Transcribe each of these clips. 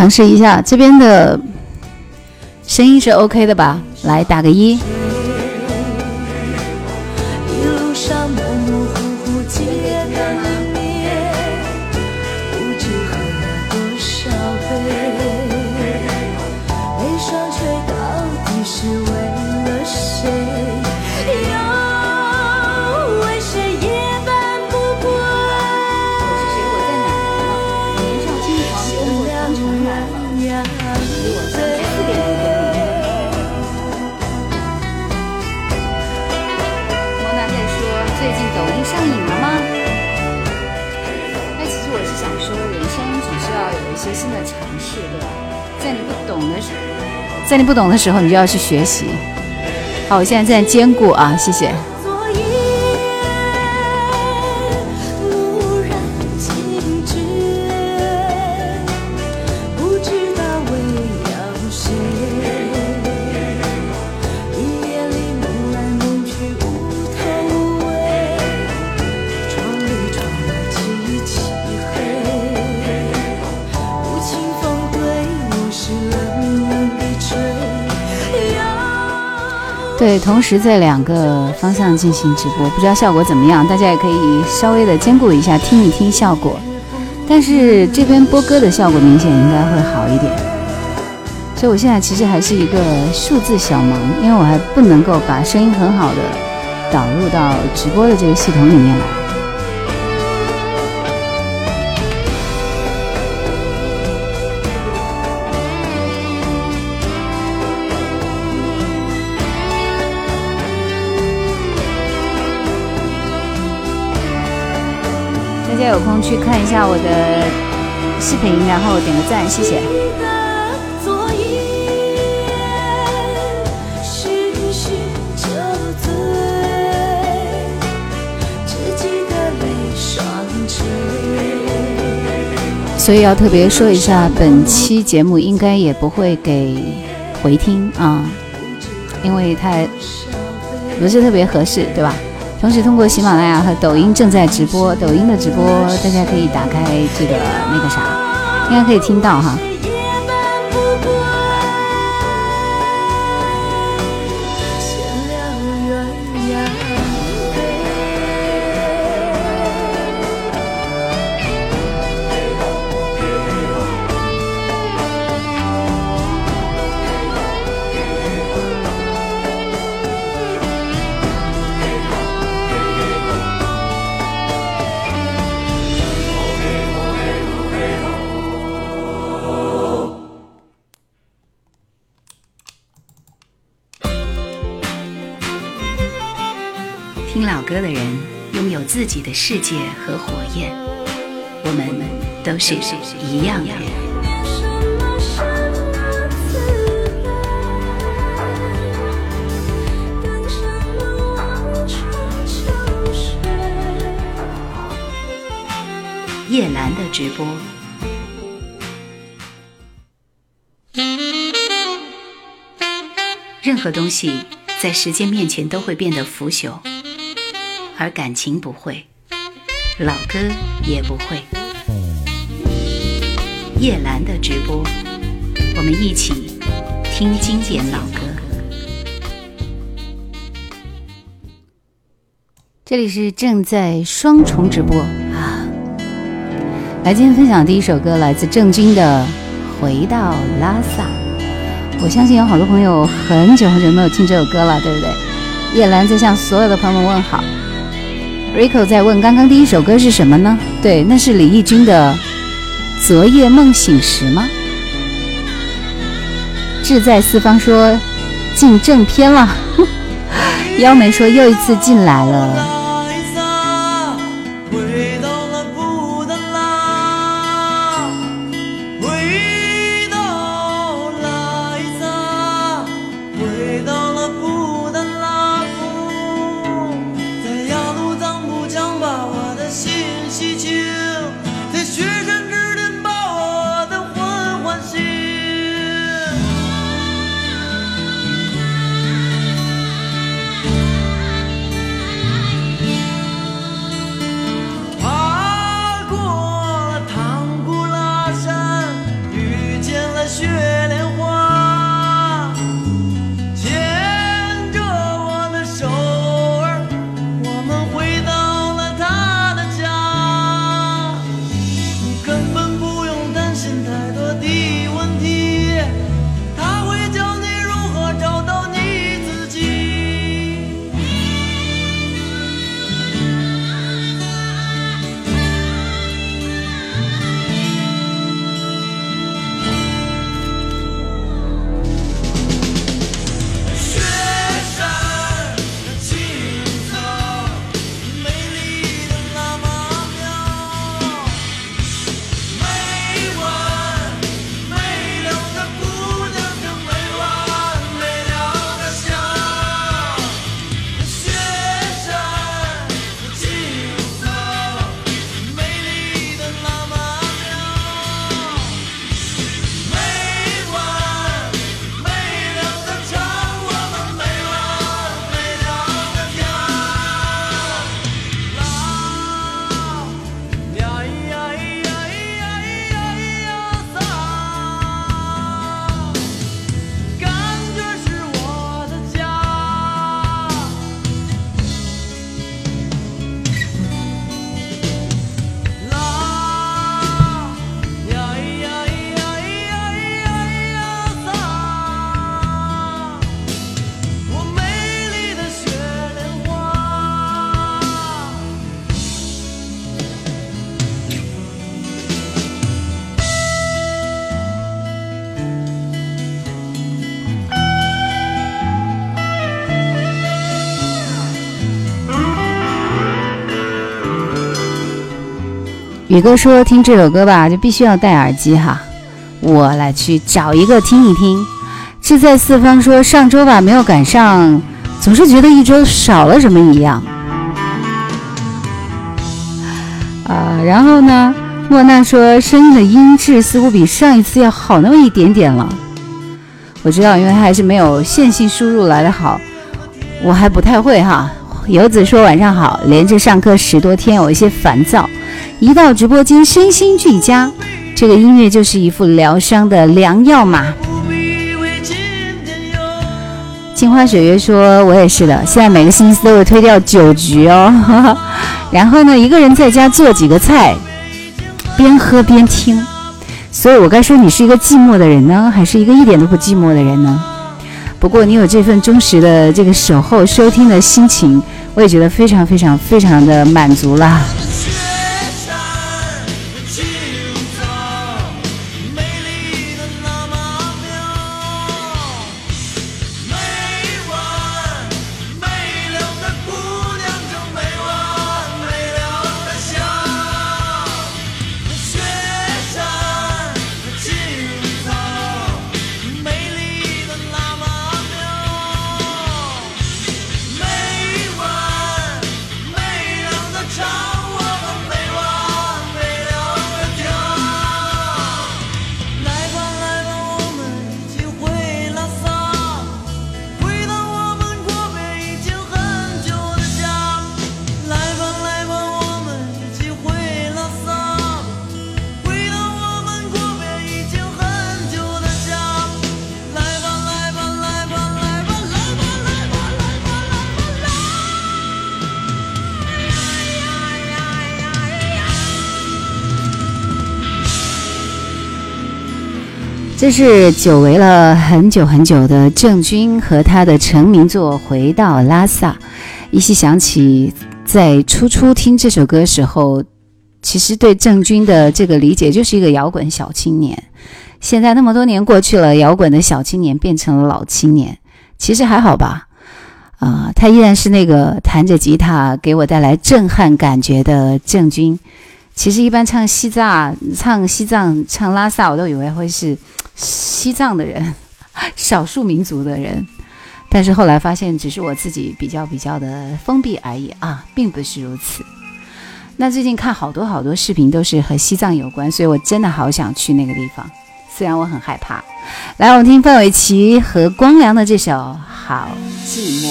尝试一下这边的声音是 OK 的吧？来打个一。不懂的时候，你就要去学习。好，我现在在兼顾啊，谢谢。对，同时在两个方向进行直播，不知道效果怎么样，大家也可以稍微的兼顾一下，听一听效果。但是这边播歌的效果明显应该会好一点，所以我现在其实还是一个数字小盲，因为我还不能够把声音很好的导入到直播的这个系统里面来。有空去看一下我的视频，然后点个赞，谢谢。所以要特别说一下，本期节目应该也不会给回听啊，因为太不是特别合适，对吧？同时，通过喜马拉雅和抖音正在直播，抖音的直播大家可以打开这个那个啥，应该可以听到哈。世界和火焰，我们都是一样的。叶兰的直播，任何东西在时间面前都会变得腐朽。而感情不会，老歌也不会。叶兰的直播，我们一起听经典老歌。这里是正在双重直播啊！来，今天分享第一首歌来自郑钧的《回到拉萨》。我相信有好多朋友很久很久没有听这首歌了，对不对？叶兰在向所有的朋友们问好。Rico 在问：刚刚第一首歌是什么呢？对，那是李翊君的《昨夜梦醒时》吗？志在四方说进正片了，妖梅说又一次进来了。宇哥说听这首歌吧，就必须要戴耳机哈。我来去找一个听一听。志在四方说上周吧没有赶上，总是觉得一周少了什么一样。啊，然后呢，莫娜说声音的音质似乎比上一次要好那么一点点了。我知道，因为还是没有线性输入来的好，我还不太会哈。游子说晚上好，连着上课十多天，有一些烦躁。一到直播间，身心俱佳，这个音乐就是一副疗伤的良药嘛。镜花水月说：“我也是的，现在每个星期都会推掉酒局哦。然后呢，一个人在家做几个菜，边喝边听。所以我该说你是一个寂寞的人呢，还是一个一点都不寂寞的人呢？不过你有这份忠实的这个守候收听的心情，我也觉得非常非常非常的满足了。”是久违了很久很久的郑钧和他的成名作《回到拉萨》。依稀想起，在初初听这首歌时候，其实对郑钧的这个理解就是一个摇滚小青年。现在那么多年过去了，摇滚的小青年变成了老青年，其实还好吧？啊，他依然是那个弹着吉他给我带来震撼感觉的郑钧。其实一般唱西藏、唱西藏、唱拉萨，我都以为会是。西藏的人，少数民族的人，但是后来发现只是我自己比较比较的封闭而已啊，并不是如此。那最近看好多好多视频都是和西藏有关，所以我真的好想去那个地方，虽然我很害怕。来，我们听范玮琪和光良的这首《好寂寞》。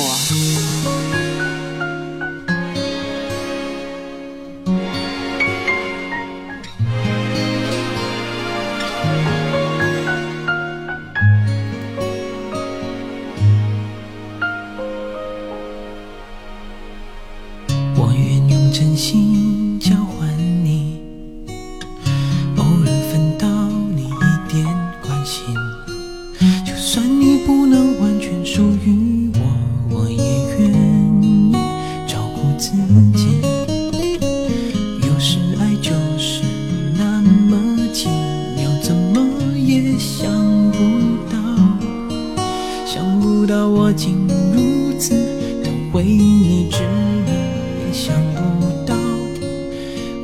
竟如此的为你执迷，也想不到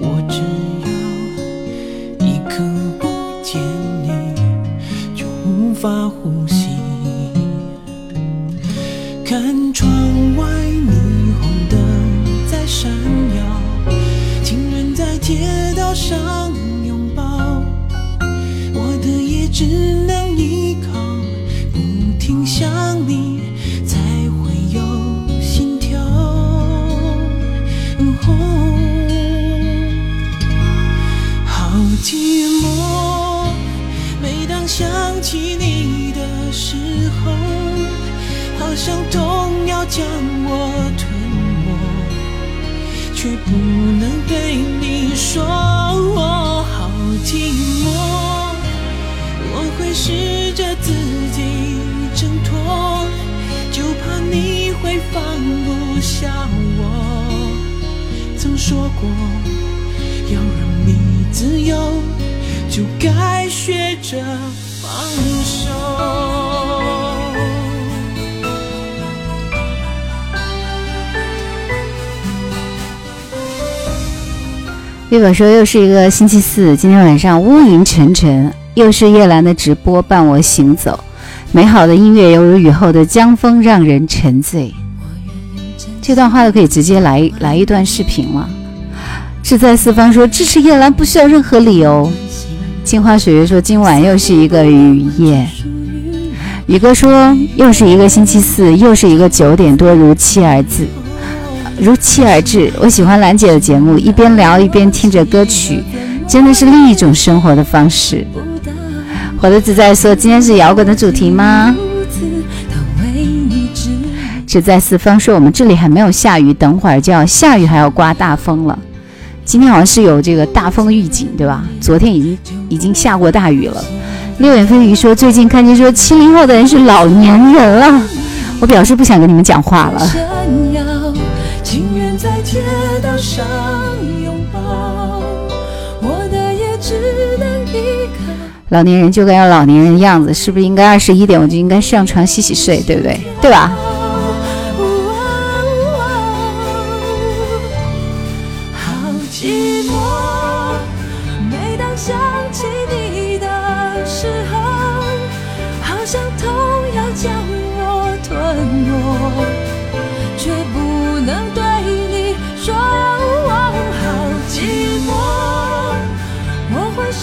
我只要一刻不见你，就无法呼吸。看窗外霓虹灯在闪耀，情人在街道上拥抱，我的夜只。寂寞每当想起你的时候好像痛要将我吞没却不能对你说我好寂寞。我会试着自己挣脱就怕你会放不下我。曾说过要自由就该学着放手。月本说又是一个星期四，今天晚上乌云沉沉，又是夜阑的直播伴我行走，美好的音乐犹如雨后的江风让人沉醉。这段话就可以直接来来一段视频了。志在四方说：“支持叶兰不需要任何理由。”镜花水月说：“今晚又是一个雨夜。”宇哥说：“又是一个星期四，又是一个九点多如期而至。”如期而至，我喜欢兰姐的节目，一边聊一边听着歌曲，真的是另一种生活的方式。活得自在说：“今天是摇滚的主题吗？”只在四方说：“我们这里还没有下雨，等会儿就要下雨，还要刮大风了。今天好像是有这个大风预警，对吧？昨天已经已经下过大雨了。”六眼飞鱼说：“最近看见说七零后的人是老年人了。”我表示不想跟你们讲话了。情愿在街道上拥抱，我的也只能依靠。老年人就该要老年人样子，是不是应该二十一点我就应该上床洗洗睡，对不对？对吧？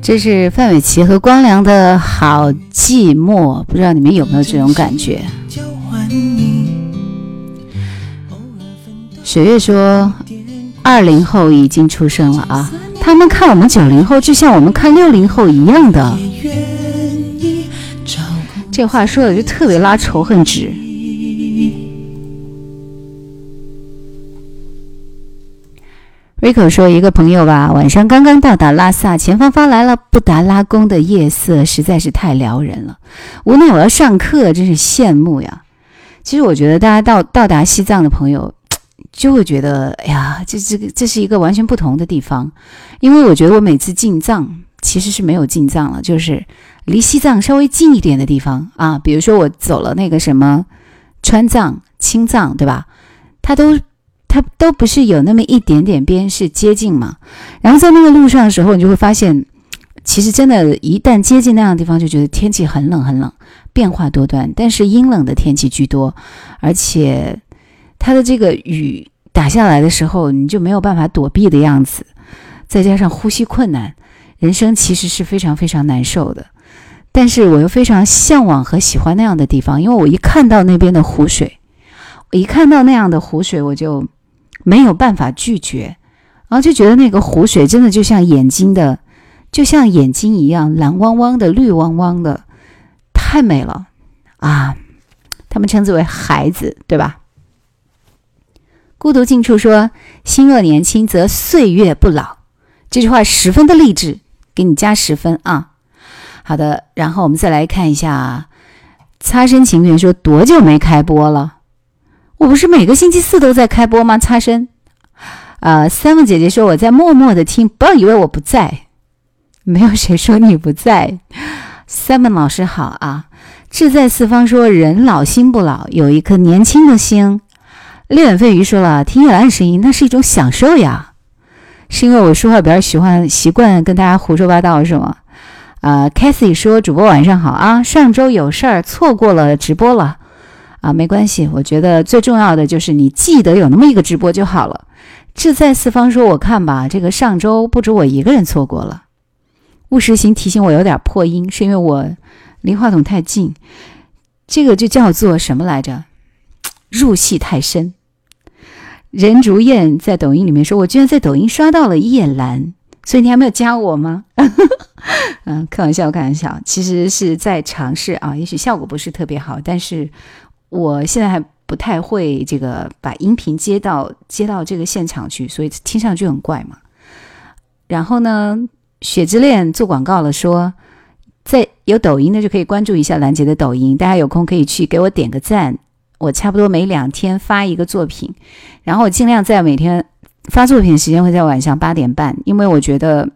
这是范玮琪和光良的《好寂寞》，不知道你们有没有这种感觉？雪月说：“二零后已经出生了啊，他们看我们九零后，就像我们看六零后一样的。”这话说的就特别拉仇恨值。瑞口说：“一个朋友吧，晚上刚刚到达拉萨，前方发来了布达拉宫的夜色，实在是太撩人了。无奈我要上课，真是羡慕呀。其实我觉得大家到到达西藏的朋友，就会觉得，哎呀，这这个这是一个完全不同的地方。因为我觉得我每次进藏，其实是没有进藏了，就是离西藏稍微近一点的地方啊，比如说我走了那个什么川藏、青藏，对吧？它都。”它都不是有那么一点点边是接近嘛，然后在那个路上的时候，你就会发现，其实真的，一旦接近那样的地方，就觉得天气很冷很冷，变化多端，但是阴冷的天气居多，而且它的这个雨打下来的时候，你就没有办法躲避的样子，再加上呼吸困难，人生其实是非常非常难受的。但是我又非常向往和喜欢那样的地方，因为我一看到那边的湖水，我一看到那样的湖水，我就。没有办法拒绝，然后就觉得那个湖水真的就像眼睛的，就像眼睛一样蓝汪汪的、绿汪汪的，太美了啊！他们称之为孩子，对吧？孤独近处说：“心若年轻，则岁月不老。”这句话十分的励志，给你加十分啊！好的，然后我们再来看一下，擦身情缘说：“多久没开播了？”我不是每个星期四都在开播吗？擦身，呃，seven 姐姐说我在默默的听，不要以为我不在，没有谁说你不在。seven 老师好啊，志在四方说人老心不老，有一颗年轻的心。烈眼飞鱼说了，听叶兰声音那是一种享受呀，是因为我说话比较喜欢习惯跟大家胡说八道是吗？啊，Cathy 说主播晚上好啊，上周有事儿错过了直播了。啊，没关系，我觉得最重要的就是你记得有那么一个直播就好了。志在四方说：“我看吧，这个上周不止我一个人错过了。”务实行提醒我有点破音，是因为我离话筒太近。这个就叫做什么来着？入戏太深。任竹燕在抖音里面说：“我居然在抖音刷到了叶兰，所以你还没有加我吗？” 嗯，开玩笑，开玩笑，其实是在尝试啊，也许效果不是特别好，但是我现在还不太会这个把音频接到接到这个现场去，所以听上去很怪嘛。然后呢，雪之恋做广告了，说在有抖音的就可以关注一下兰姐的抖音，大家有空可以去给我点个赞。我差不多每两天发一个作品，然后我尽量在每天发作品时间会在晚上八点半，因为我觉得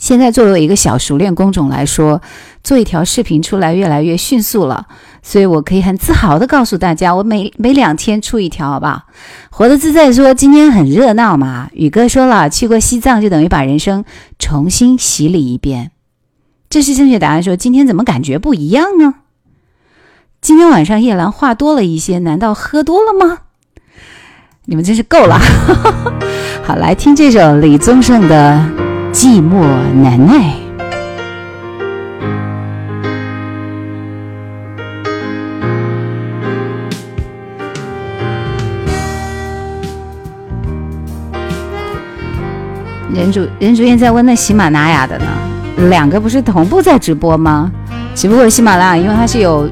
现在作为一个小熟练工种来说，做一条视频出来越来越迅速了，所以我可以很自豪的告诉大家，我每每两天出一条，好不好？活得自在说今天很热闹嘛，宇哥说了，去过西藏就等于把人生重新洗礼一遍，这是正确答案。说今天怎么感觉不一样呢？今天晚上叶兰话多了一些，难道喝多了吗？你们真是够了！好，来听这首李宗盛的《寂寞难耐》。任主任主任在问那喜马拉雅的呢？两个不是同步在直播吗？只不过喜马拉雅因为它是有。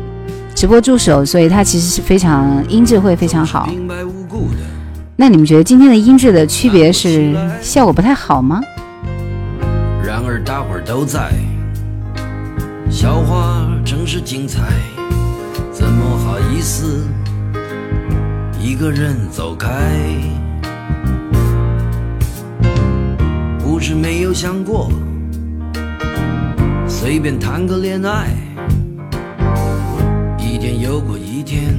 直播助手，所以它其实是非常音质会非常好。那你们觉得今天的音质的区别是效果不太好吗？然而大伙儿都在，笑话真是精彩，怎么好意思一个人走开？不是没有想过，随便谈个恋爱。一天又过一天，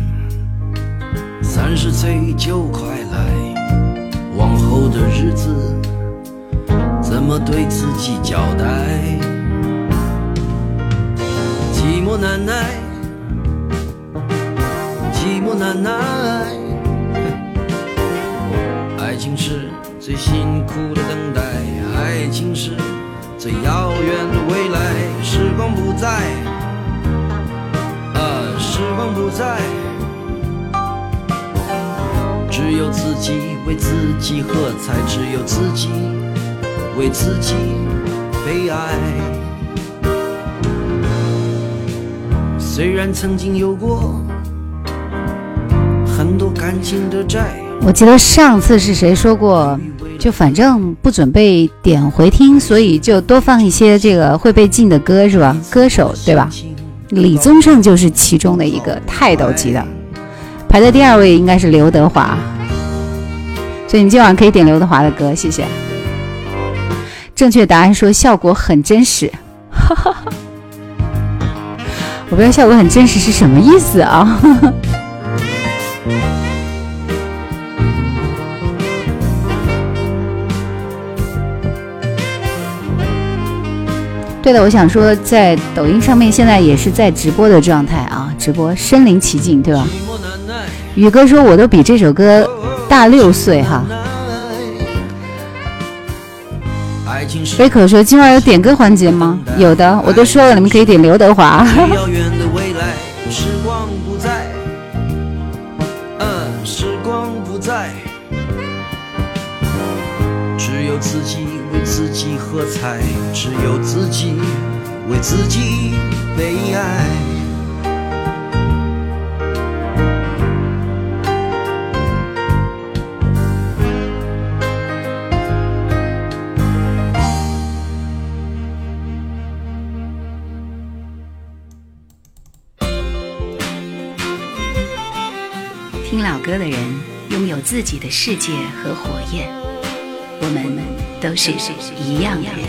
三十岁就快来，往后的日子怎么对自己交代？寂寞难耐，寂寞难耐，爱情是最辛苦的等待，爱情是最遥远的未来，时光不再。啊时光不再，只有自己为自己喝彩，只有自己为自己悲哀。虽然曾经有过很多感情的债，我记得上次是谁说过，就反正不准备点回听，所以就多放一些这个会被禁的歌，是吧？歌手对吧？李宗盛就是其中的一个泰斗级的，排在第二位应该是刘德华，所以你今晚可以点刘德华的歌，谢谢。正确答案说效果很真实，哈哈哈，我不知道效果很真实是什么意思啊？对的，我想说，在抖音上面现在也是在直播的状态啊，直播身临其境，对吧？宇哥说，我都比这首歌大六岁哈。贝可说，今晚有点歌环节吗？有的，我都说了，你们可以点刘德华。只有自己为自己喝彩，只有自己为自己悲哀。歌的人拥有自己的世界和火焰。我们都是一样的人。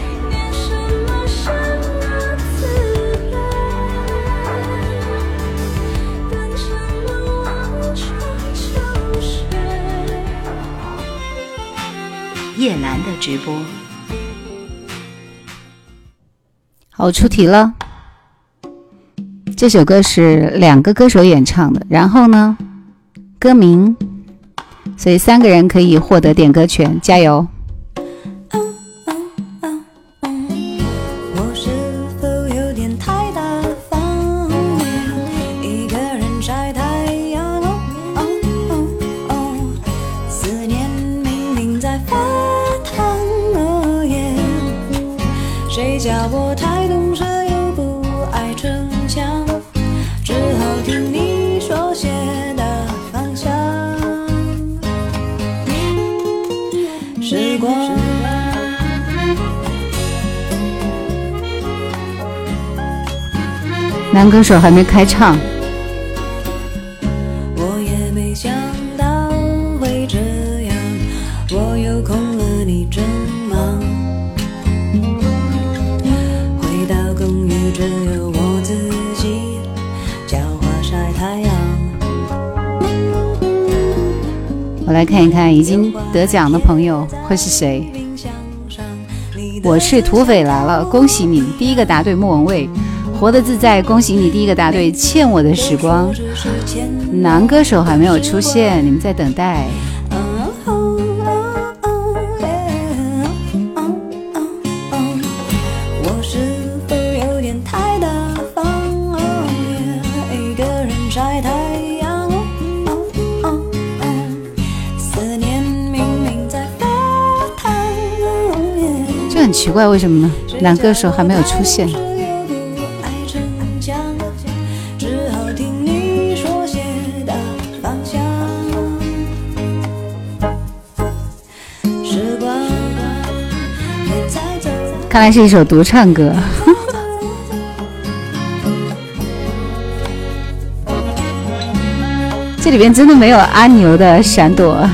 叶兰的直播，好出题了。这首歌是两个歌手演唱的，然后呢，歌名，所以三个人可以获得点歌权，加油！男歌手还没开唱。我也没想到会这样，我又空了你真忙。回到公寓只有我自己，浇花晒太阳。我来看一看已经得奖的朋友会是谁。我是土匪来了，恭喜你第一个答对莫文蔚，活得自在，恭喜你第一个答对欠我的时光。男歌手还没有出现，你们在等待。奇怪，为什么呢？男歌手还没有出现。看来是一首独唱歌。这里边真的没有阿牛的闪躲。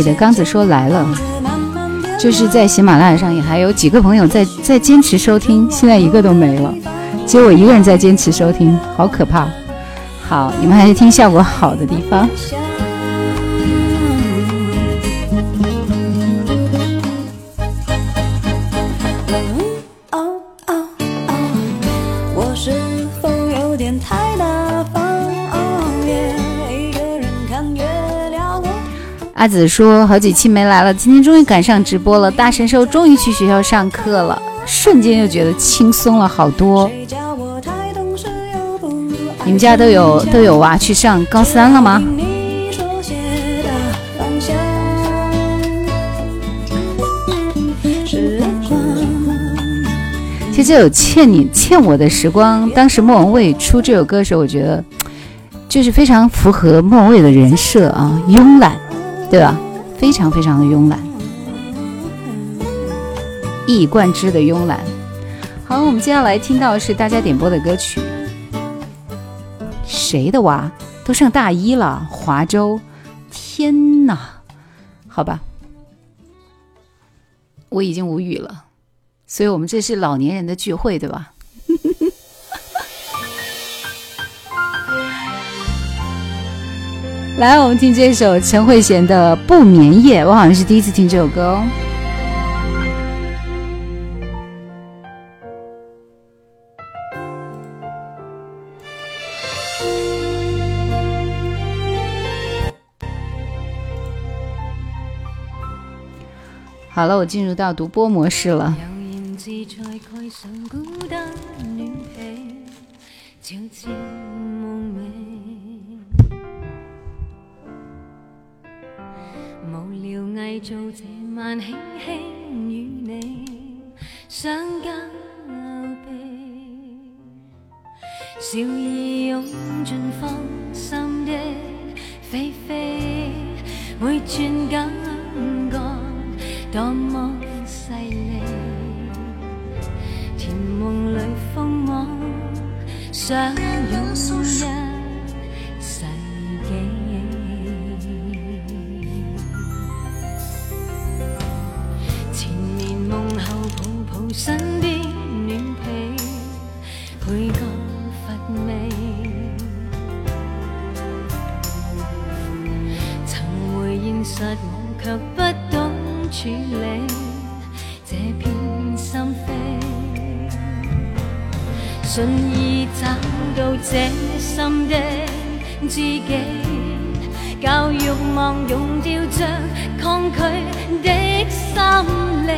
Lucky 的刚子说来了，就是在喜马拉雅上也还有几个朋友在在坚持收听，现在一个都没了，只有我一个人在坚持收听，好可怕。好，你们还是听效果好的地方。阿紫说：“好几期没来了，今天终于赶上直播了。大神兽终于去学校上课了，瞬间就觉得轻松了好多。你们家都有都有娃去上高三了吗？”其实这首《欠你欠我的时光》，当时莫文蔚出这首歌的时候，我觉得就是非常符合莫文蔚的人设啊，慵懒。对吧？非常非常的慵懒，一以贯之的慵懒。好，我们接下来听到是大家点播的歌曲。谁的娃都上大一了？华州，天哪！好吧，我已经无语了。所以我们这是老年人的聚会，对吧？来，我们听这首陈慧娴的《不眠夜》，我好像是第一次听这首歌哦。好了，我进入到独播模式了。无聊伪造这晚轻轻与你相交臂，笑意涌进芳心的飞飞，每寸感觉多么细腻，甜梦里疯魔，想拥一身边暖被，倍觉乏味。曾回现实，我却不懂处理这片心扉。顺意找到这心的知己，教欲望溶掉像抗拒的心理，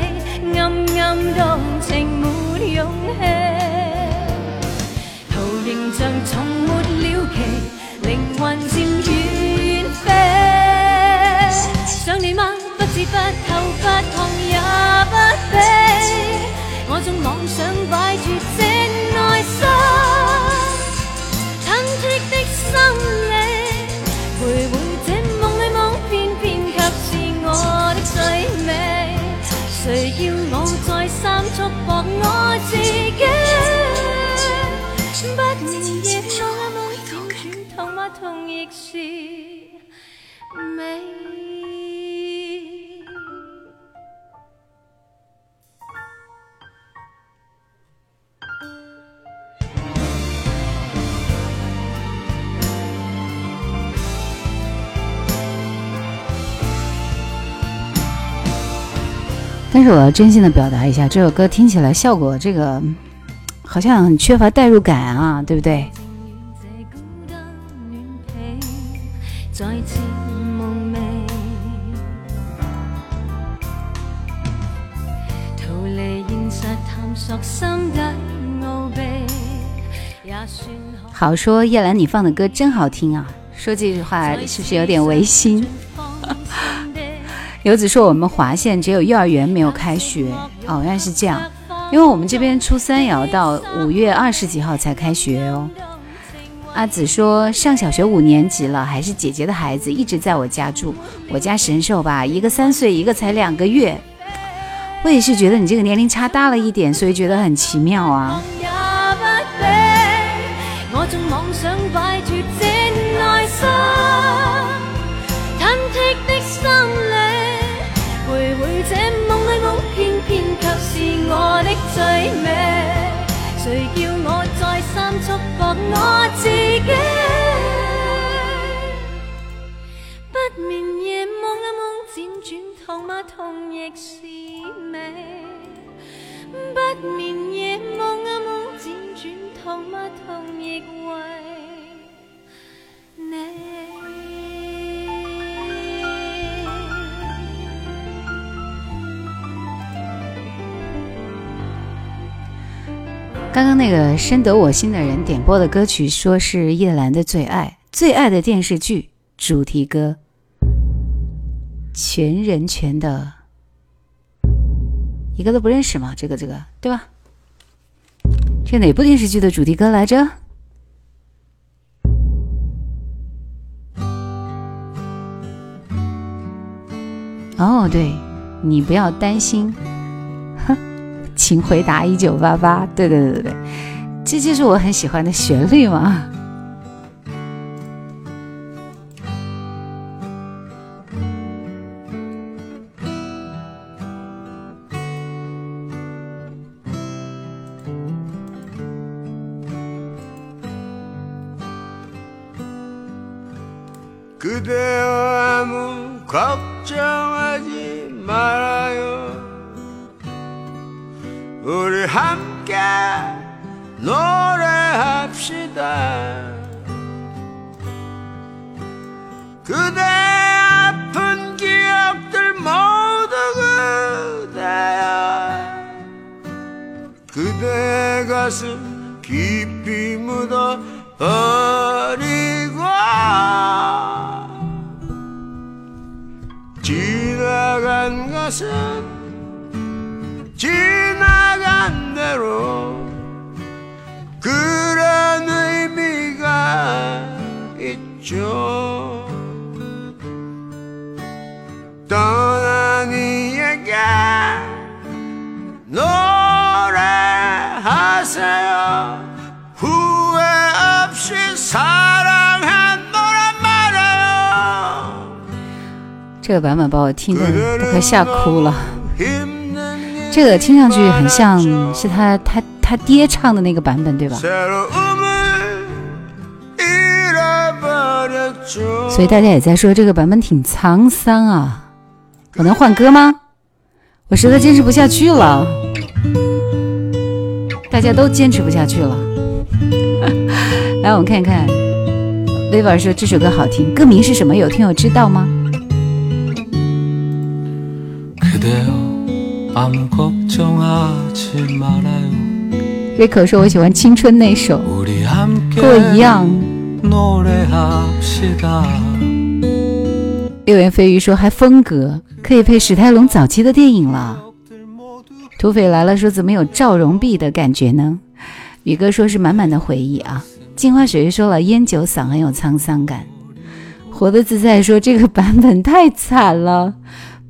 暗暗动情没勇气。圖形象從沒了期，靈魂漸遠飛。想你吗？不知不透，不痛也不悲。我縱妄想擺脱這內心，忐忑的心理，徘徊這夢里夢，偏偏卻是我的最美。谁要三束縛我自己？不眠夜夢一夢輾轉，痛吗？痛亦是美。但是我要真心的表达一下，这首歌听起来效果这个好像很缺乏代入感啊，对不对？好说叶兰，你放的歌真好听啊！说这句话是不是有点违心？游子说我们华县只有幼儿园没有开学，哦，原来是这样。因为我们这边初三也要到五月二十几号才开学哦。阿紫说上小学五年级了，还是姐姐的孩子，一直在我家住。我家神兽吧，一个三岁，一个才两个月。我也是觉得你这个年龄差大了一点，所以觉得很奇妙啊。最美。誰叫我再三束縛我自己？不眠夜夢一夢，輾轉痛嗎？痛亦是美。不眠夜夢一夢，輾轉痛嗎？痛亦為你。刚刚那个深得我心的人点播的歌曲，说是葉蘭的最爱，最爱的电视剧主题歌，全人全的，一个都不认识吗？这个这个，对吧？这哪部电视剧的主题歌来着？哦，对，你不要担心，请回答一九八八，对对对对对，这就是我很喜欢的旋律嘛。그대여 아무 걱정하지 말아요 우리 함께 노래합시다. 그대 아픈 기억들 모두 그대야. 그대 가슴 깊이 묻어 버리고 지나간 것은 这个版本把我听得都快吓哭了。这个听上去很像是他他他爹唱的那个版本，对吧？所以大家也在说这个版本挺沧桑啊，我能换歌吗？我实在坚持不下去了，大家都坚持不下去了。来，我们看一看，Levar 说这首歌好听，歌名是什么？有听友知道吗？ 아무걱정하지말아요 Rico 说：“我喜欢青春那首，跟我一样。”六言蜚语说：“还风格，可以配史泰龙早期的电影了。”土匪来了说：“怎么有赵荣碧的感觉呢？”宇哥说是满满的回忆啊。镜花水月说了：“烟酒嗓很有沧桑感。”活的自在说：“这个版本太惨了。”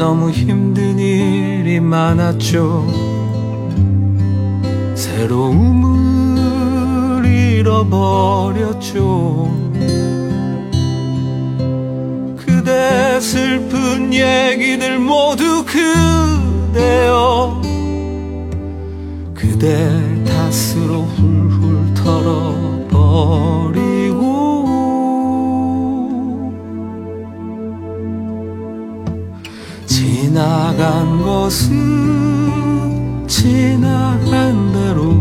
너무 힘든 일이 많았죠. 새로움을 잃어버렸죠. 그대 슬픈 얘기들 모두 그대여. 그대 탓으로 훌훌 털어버리 지나간 것은 지나간 대로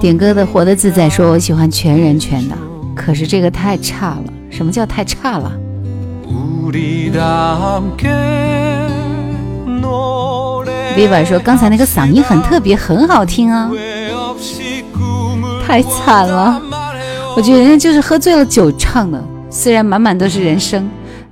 点歌的活得自在说我喜欢全人权的，可是这个太差了。什么叫太差了？ 우리 다 함께 노래 Viva 说刚才那个嗓音很特别，很好听啊， 후회 없이 꿈을 太惨了。我觉得人家就是喝醉了酒唱的，虽然满满都是人生，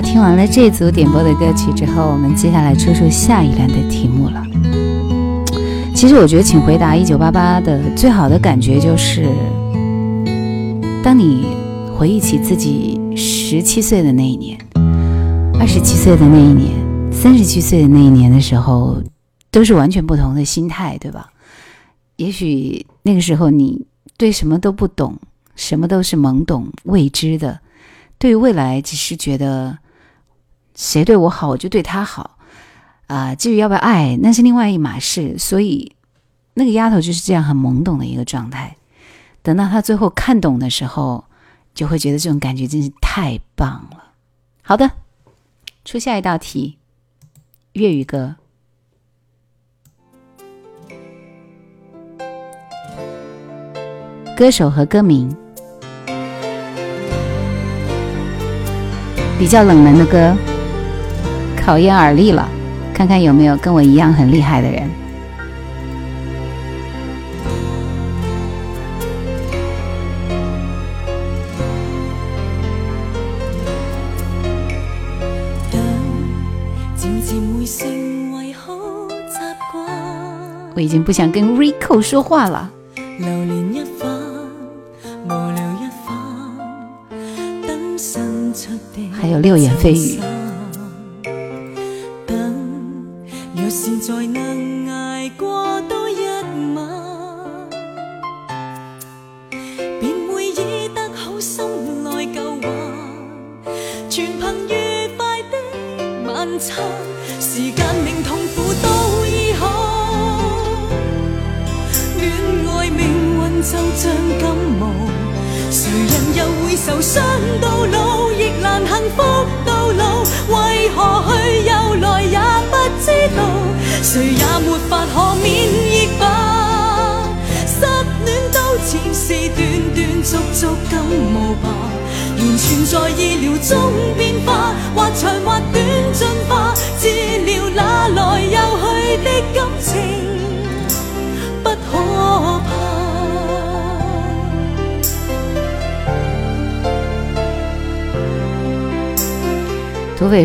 听完了这组点播的歌曲之后，我们接下来出出下一栏的题目了。其实我觉得，请回答一九八八的最好的感觉就是，当你回忆起自己十七岁的那一年、二十七岁的那一年、三十七岁的那一年的时候，都是完全不同的心态，对吧？也许那个时候你对什么都不懂，什么都是懵懂未知的。对于未来，只是觉得谁对我好，我就对他好啊、至于要不要爱，那是另外一码事。所以，那个丫头就是这样很懵懂的一个状态。等到她最后看懂的时候，就会觉得这种感觉真是太棒了。好的，出下一道题，粤语歌。歌手和歌名。比较冷门的歌，考验耳力了，看看有没有跟我一样很厉害的人。我已经不想跟 Rico 说话了。还有六眼飞鱼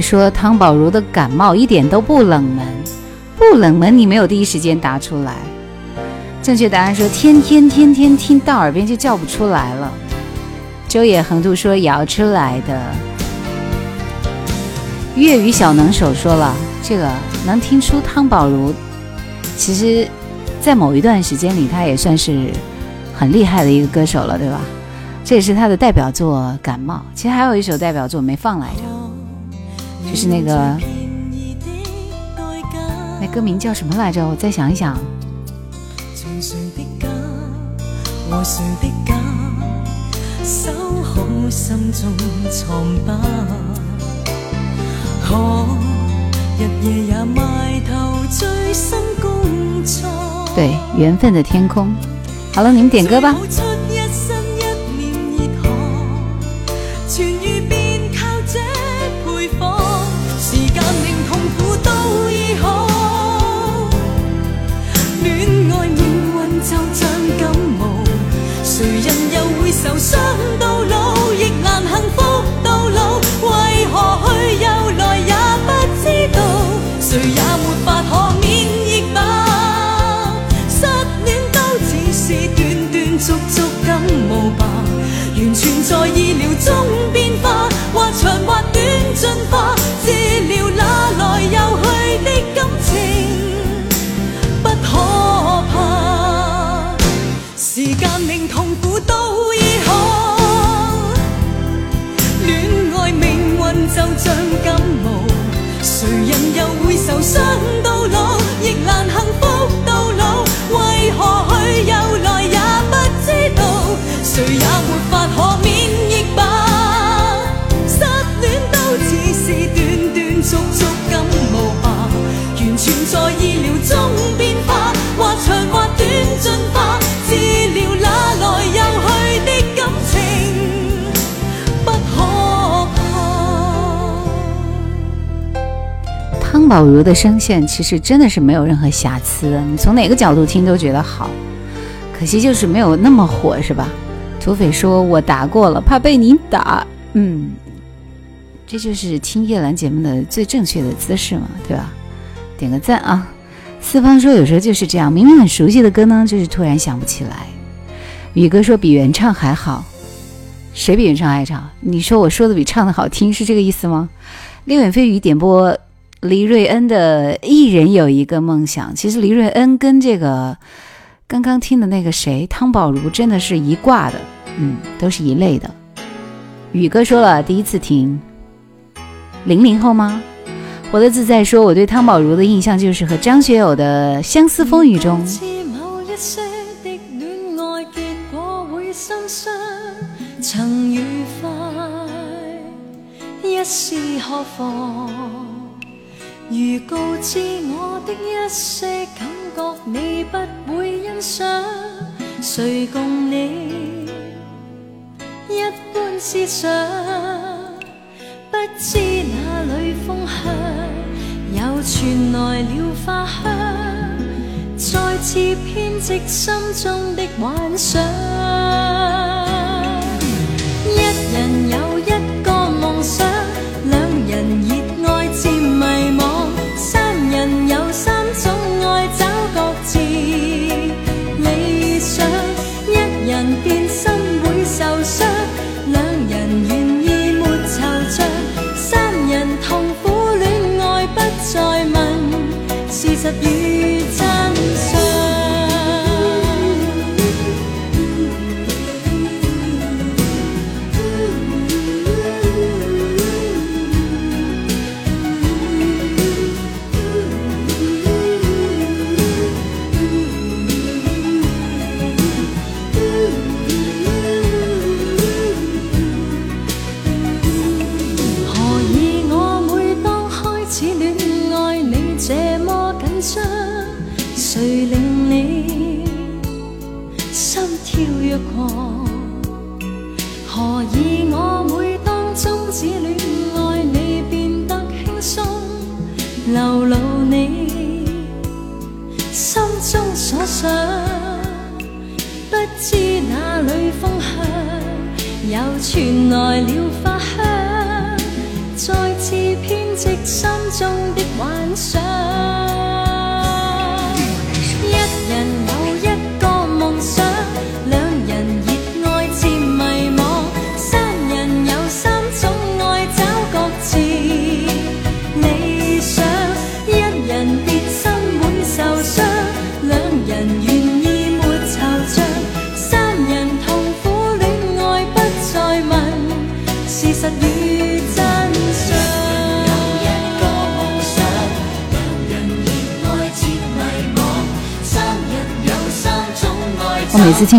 说汤宝如的感冒一点都不冷门，不冷门你没有第一时间答出来。正确答案说天天天天听到耳边就叫不出来了。周野横渡说摇出来的。粤语小能手说了，这个能听出汤宝如，其实，在某一段时间里，他也算是很厉害的一个歌手了，对吧？这也是他的代表作《感冒》。其实还有一首代表作没放来着。就是那个那歌名叫什么来着？我再想一想。從誰的家和誰的家，守好心中藏吧。可日夜也埋頭醉心工作。对，缘分的天空。好了，你们点歌吧。完全在意料中变化，或长或短进化，治療那来又去的感情不可怕，时间令痛苦都醫好。恋爱命运就像感冒，谁人又会受伤宝如的声线其实真的是没有任何瑕疵的，你从哪个角度听都觉得好。可惜就是没有那么火，是吧？土匪说：“我答过了，怕被你打。”嗯，这就是听叶兰节目的最正确的姿势嘛，对吧？点个赞啊！四方说有时候就是这样，明明很熟悉的歌呢，就是突然想不起来。宇哥说比原唱还好，谁比原唱还唱？你说我说的比唱的好听，是这个意思吗？六眼飞鱼点播黎瑞恩的《一人有一个梦想》，其实黎瑞恩跟这个刚刚听的那个谁汤宝如真的是一挂的，嗯，都是一类的。宇哥说了，第一次听，零零后吗？活得自在说，我对汤宝如的印象就是和張學友的《相思風雨》中。曾愉快，一試何妨？如告知我的一些感覺，你不會欣賞，誰共你一般思想？不知哪裏風向，又傳來了花香，再次編織心中的幻想。一人有一個夢想，disappear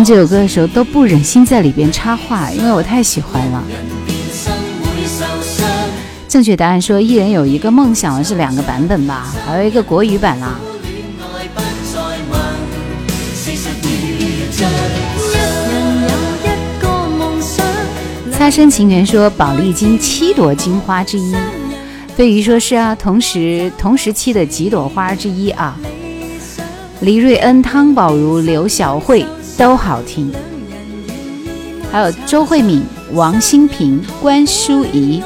听这首歌的时候都不忍心在里边插话，因为我太喜欢了。正确答案说，一人有一个梦想的是两个版本吧，还有一个国语版啦。擦身情缘说宝丽金七朵金花之一，飞鱼说是啊，同时同时期的几朵花之一啊。黎瑞恩、汤宝如、刘晓慧都好听，还有周慧敏、王心平、关淑怡。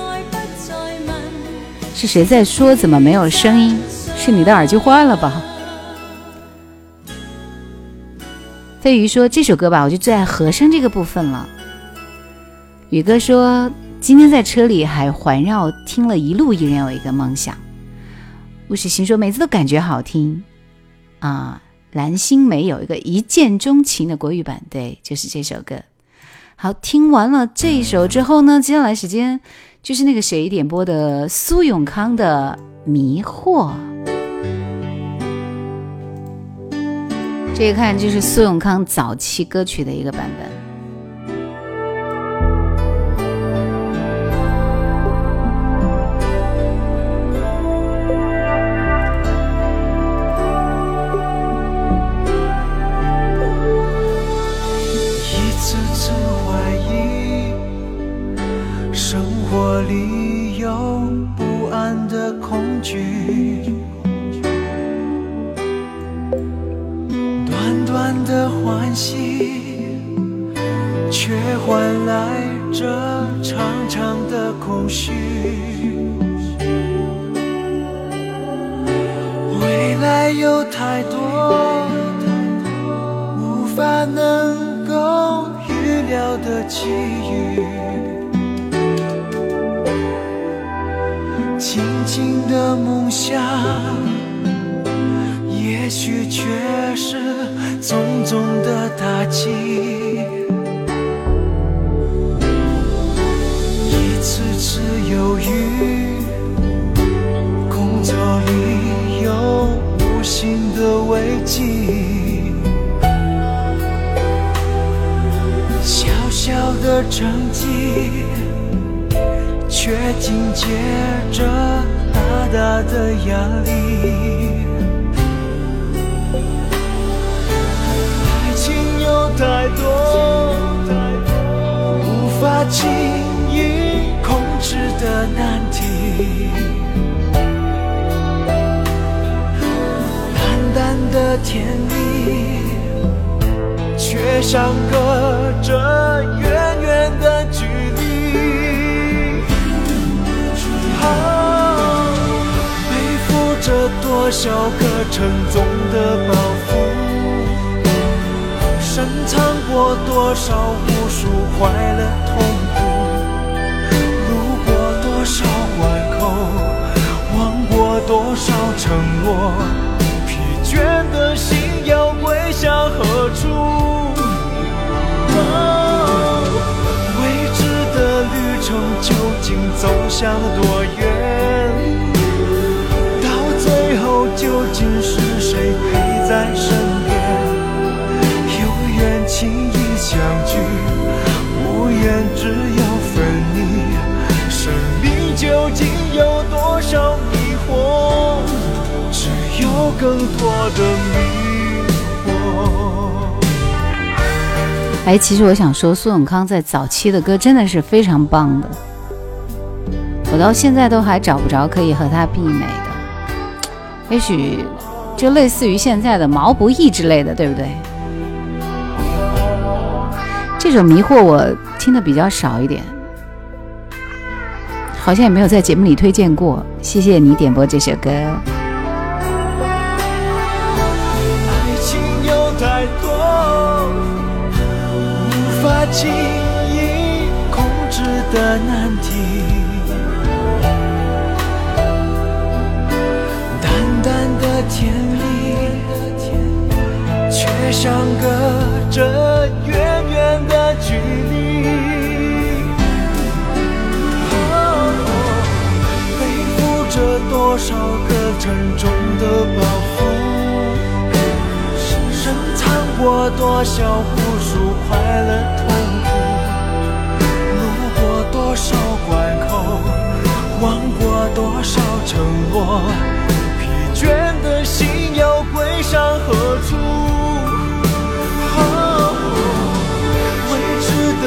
是谁在说？怎么没有声音？是你的耳机坏了吧？飞鱼说这首歌吧，我就最爱和声这个部分了。宇哥说今天在车里还环绕听了一路，一人有一个梦想。巫世行說每次都感觉好听啊。蓝心湄有一个一见钟情的国语版，对，就是这首歌。好，听完了这一首之后呢，接下来时间就是那个谁点播的苏永康的《迷惑》。这一看就是苏永康早期歌曲的一个版本。次次怀疑，生活里有不安的恐惧，短短的欢喜，却换来这长长的空虚。未来有太多。无法能预料的际遇，静静的梦想，也许却是重重的打击。的成绩，却紧接着大大的压力。爱情有太多无法轻易控制的难题，淡淡的甜蜜。却相隔着远多少个沉重的包袱，深藏过多少无数快乐痛苦，路过多少关口，忘过多少承诺，疲倦的心要归向何处？未知的旅程究竟走向多远？究竟是谁陪在身边？有缘轻易相聚，无缘只有分离。生命究竟有多少迷惑？只有更多的迷惑。哎，其实我想说，苏永康在早期的歌真的是非常棒的，我到现在都还找不着可以和他媲美。也许就类似于现在的毛不易之类的，对不对？这首《迷惑》我听的比较少一点，好像也没有在节目里推荐过。谢谢你点播这首歌。爱情有太多无法轻易控制的难题，却相隔着远远的距离。背负着多少个沉重的包袱，深藏过多少无数快乐痛苦，路过多少关口，忘过多少承诺，疲倦的心要归向何处？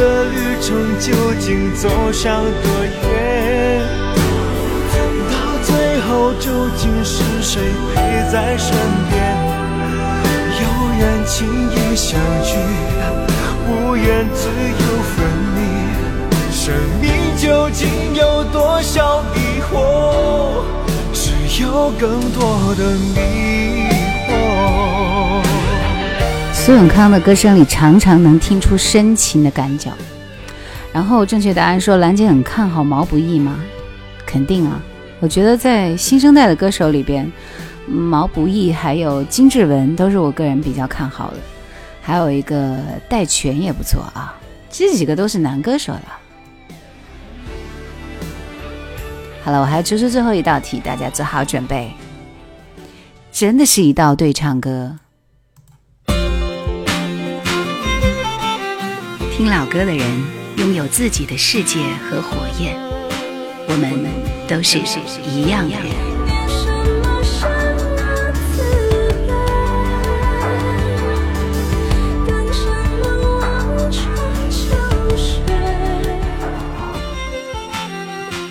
的旅程究竟走向多远？到最后究竟是谁陪在身边？有缘轻易相聚，无缘自由分离。生命究竟有多少疑惑？只有更多的迷惑。苏永康的歌声里常常能听出深情的感脚。然后正确答案说兰姐很看好毛不易吗？肯定啊，我觉得在新生代的歌手里边，毛不易还有金志文都是我个人比较看好的，还有一个戴荃也不错啊，这几个都是男歌手了。好了，我还要出出最后一道题，大家做好准备，真的是一道对唱歌。听老歌的人拥有自己的世界和火焰，我们都是一样的人。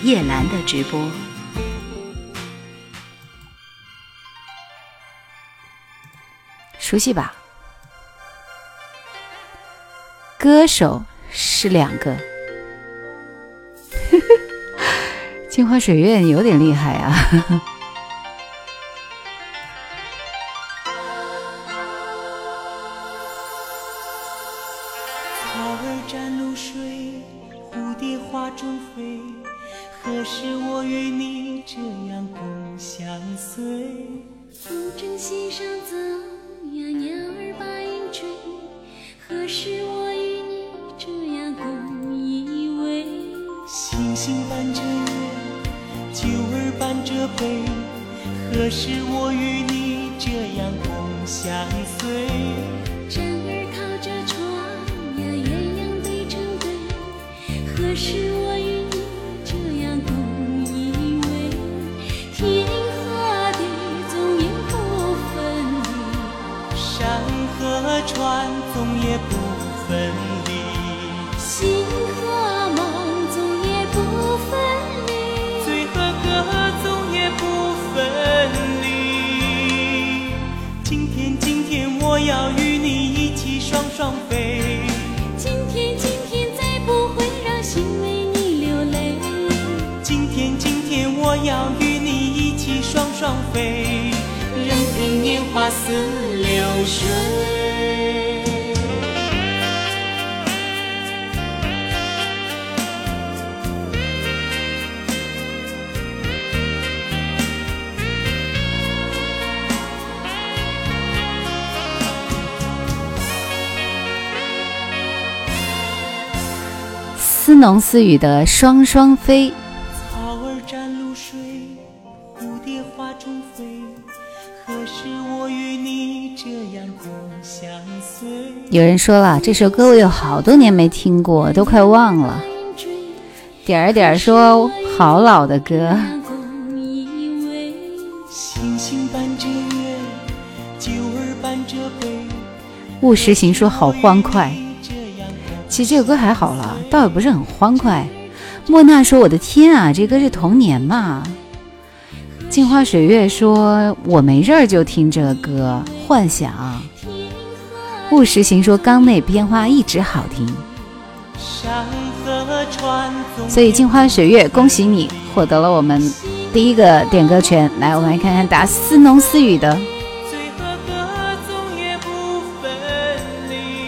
叶兰的直播，熟悉吧？歌手是两个，镜花水月有点厉害啊！星星伴着月，酒儿伴着杯。何时我与你这样共相随？枕儿靠着床呀，鸳鸯对成对。何时似流水。似浓似雨的双双飞，有人说了，这首歌我有好多年没听过，都快忘了。点儿点儿说好老的歌，务实行说好欢快。其实这个歌还好了，倒也不是很欢快。莫娜说：“我的天啊，这歌是童年嘛。”镜花水月说：“我没事儿就听这歌，幻想。”务实行说：“缸内片花一直好听。”所以镜花水月，恭喜你获得了我们第一个点歌权。来，我们来看看打思浓思雨的，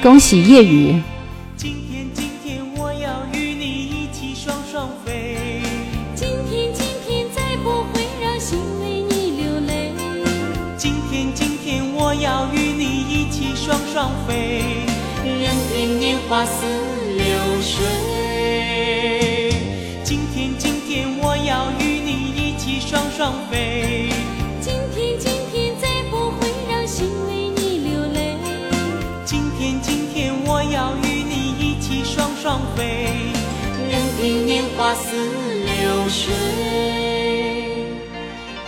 恭喜夜雨。凭年华似流水。今天，今天，我要与你一起双双飞。今天，今天，再不会让心为你流泪。今天，今天，我要与你一起双双飞。任凭年华似流水。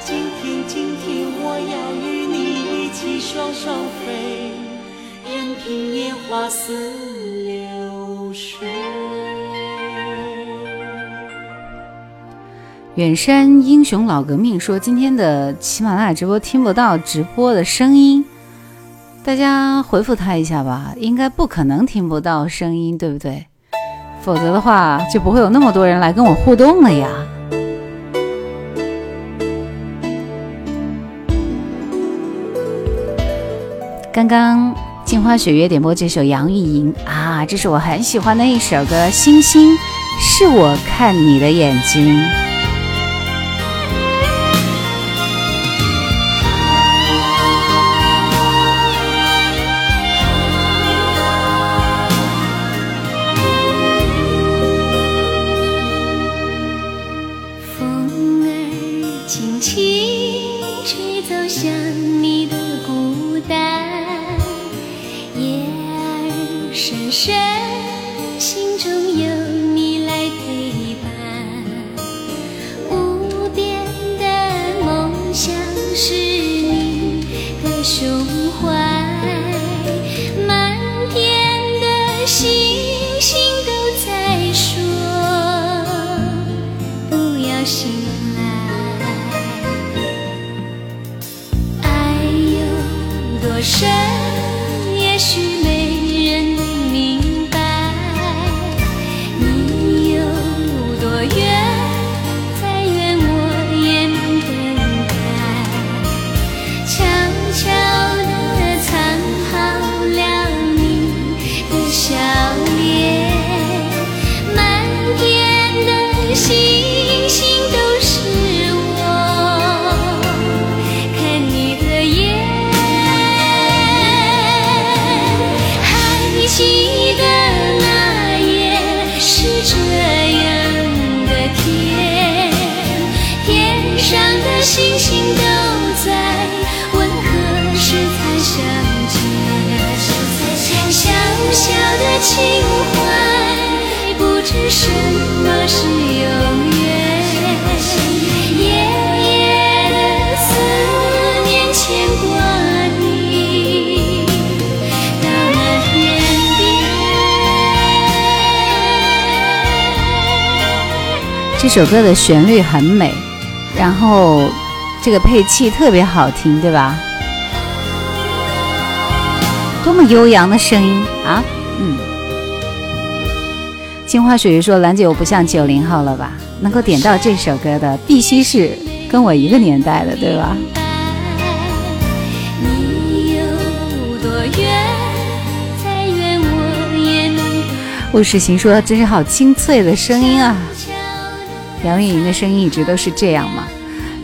今天，今天，我要与你一起双双飞。任凭年华似流水。远山英雄老革命说：“今天的喜马拉雅直播听不到直播的声音，大家回复他一下吧。应该不可能听不到声音，对不对？否则的话就不会有那么多人来跟我互动了呀。刚刚。”镜花雪月点播这首杨钰莹啊，这是我很喜欢的一首歌。星星是我看你的眼睛。首歌的旋律很美，然后这个配器特别好听，对吧？多么悠扬的声音啊！嗯。青花水月说：“兰姐，我不像九零后了吧？能够点到这首歌的，必须是跟我一个年代的，对吧？”吴世行说：“真是好清脆的声音啊！”杨钰莹的声音一直都是这样吗？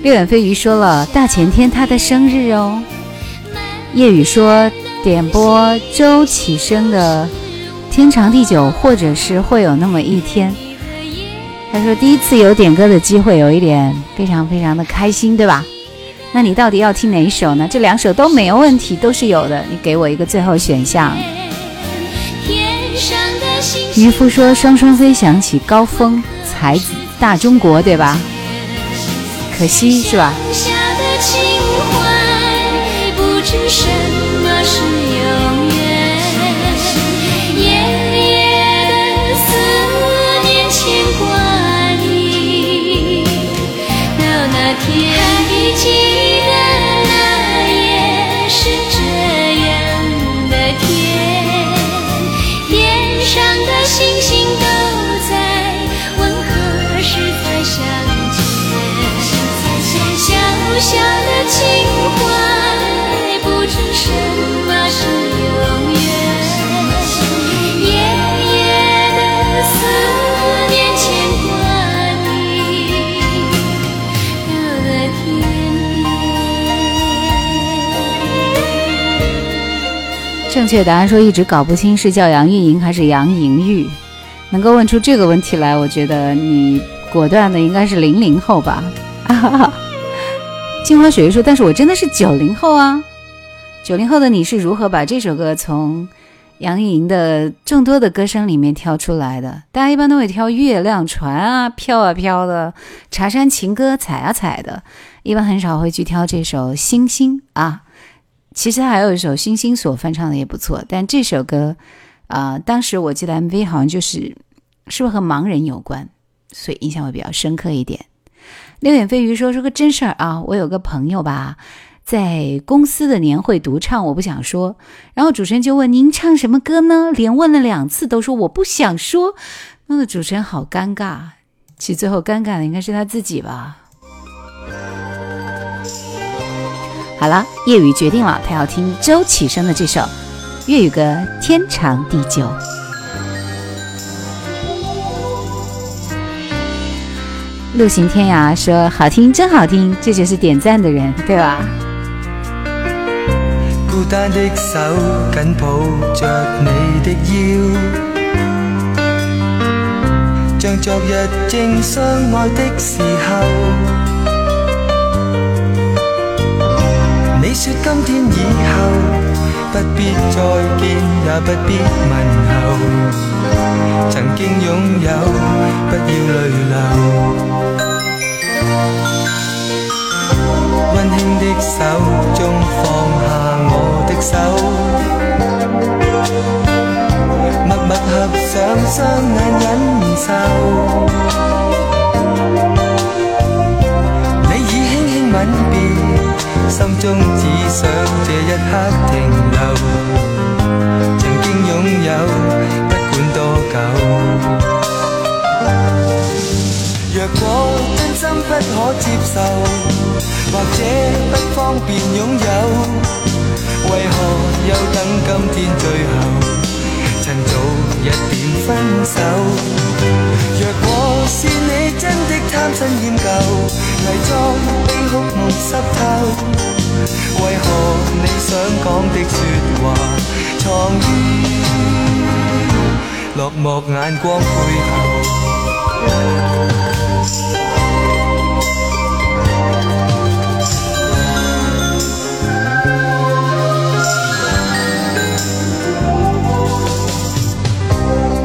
六眼飞鱼说了，大前天她的生日哦。夜雨说点播周启生的《天长地久》，或者是会有那么一天。他说第一次有点歌的机会，有一点非常非常的开心，对吧？那你到底要听哪一首呢？这两首都没有问题，都是有的。你给我一个最后选项。渔夫说双双飞想起高峰才子。大中国，对吧？可惜是吧？小的情怀，不知什么是永远。夜夜的思念牵挂你，到了天边。正确答案说一直搞不清是叫杨钰莹还是杨莹玉，能够问出这个问题来，我觉得你果断的应该是零零后吧。啊哈哈，镜花水月说，但是我真的是九零后啊。九零后的你是如何把这首歌从杨钰莹的众多的歌声里面挑出来的？大家一般都会挑《月亮船》啊，飘啊飘的，《茶山情歌》踩啊踩的，一般很少会去挑这首《星星》啊。其实还有一首《星星所》翻唱的也不错，但这首歌，啊、当时我记得 MV 好像就是是不是和盲人有关，所以印象会比较深刻一点。六眼飞鱼说说个真事儿啊，我有个朋友吧，在公司的年会独唱，我不想说，然后主持人就问您唱什么歌呢？连问了两次都说我不想说，弄得主持人好尴尬。其实最后尴尬的应该是他自己吧。好了，夜雨决定了，他要听周启生的这首粤语歌《天长地久》。陆行天涯说好听，真好听，这就是点赞的人，对吧？孤單的手緊抱着你的腰，像昨日正相愛的時候。你說今天以後不必再見，也不必問候，曾經擁有，不要淚流。溫馨的手中放下我的手，默默合上雙眼忍受。你已輕輕吻別，心中只想這一刻停留。曾經擁有，久。若果真心不可接受，或者不方便擁有，為何又等今天最後，趁早一點分手？若果是你真的貪新厭舊，偽裝悲哭沒濕透，為何你想講的説話，藏於落寞眼光背後？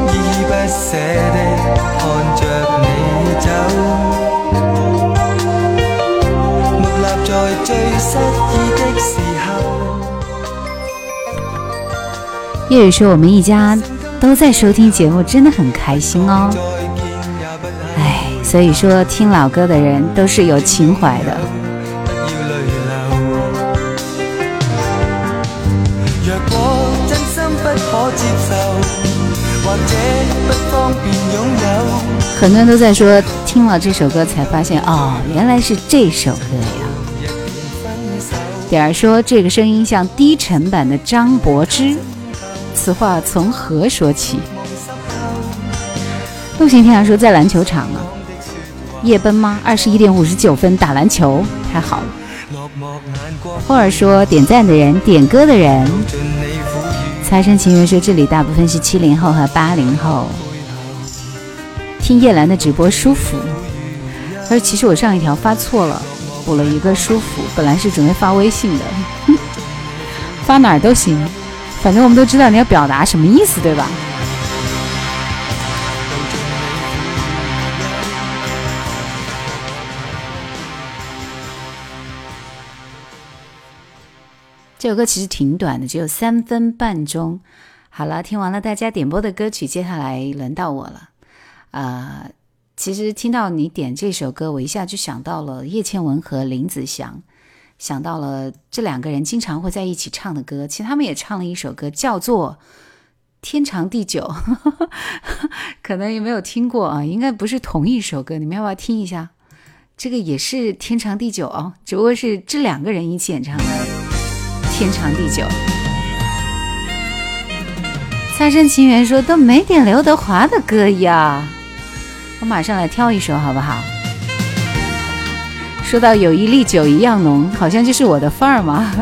依依不捨的看着你走，默立在最失意的時候。夜雨说我们一家都在收听节目，真的很开心哦。再見也不肯唉，所以说听老歌的人都是有情怀的。不要淚流。若果真心不可接受，或者不方便擁有。很多人都在说，听了这首歌才发现哦，原来是这首歌呀。点儿说，这个声音像低沉版的张柏芝，此话从何说起？陆行天涯说在篮球场呢，夜奔吗？二十一点五十九分打篮球，太好了。落寞眼光霍爾說點讚的人，点歌的人。财神情缘说这里大部分是七零后和八零后，听叶兰的直播舒服。而其实我上一条发错了，补了一个舒服，本来是准备发微信的，发哪儿都行，反正我们都知道你要表达什么意思，对吧？这首歌其实挺短的，只有三分半钟。好了，听完了大家点播的歌曲，接下来轮到我了。呃，其实听到你点这首歌，我一下就想到了叶倩文和林子祥，想到了这两个人经常会在一起唱的歌。其实他们也唱了一首歌，叫做《天长地久》，可能也没有听过啊，应该不是同一首歌。你们要不要听一下？这个也是《天长地久》哦，只不过是这两个人一起演唱的《天长地久》。擦身情缘说都没点刘德华的歌呀，我马上来挑一首好不好？说到友谊历久一样浓，好像就是我的范儿嘛。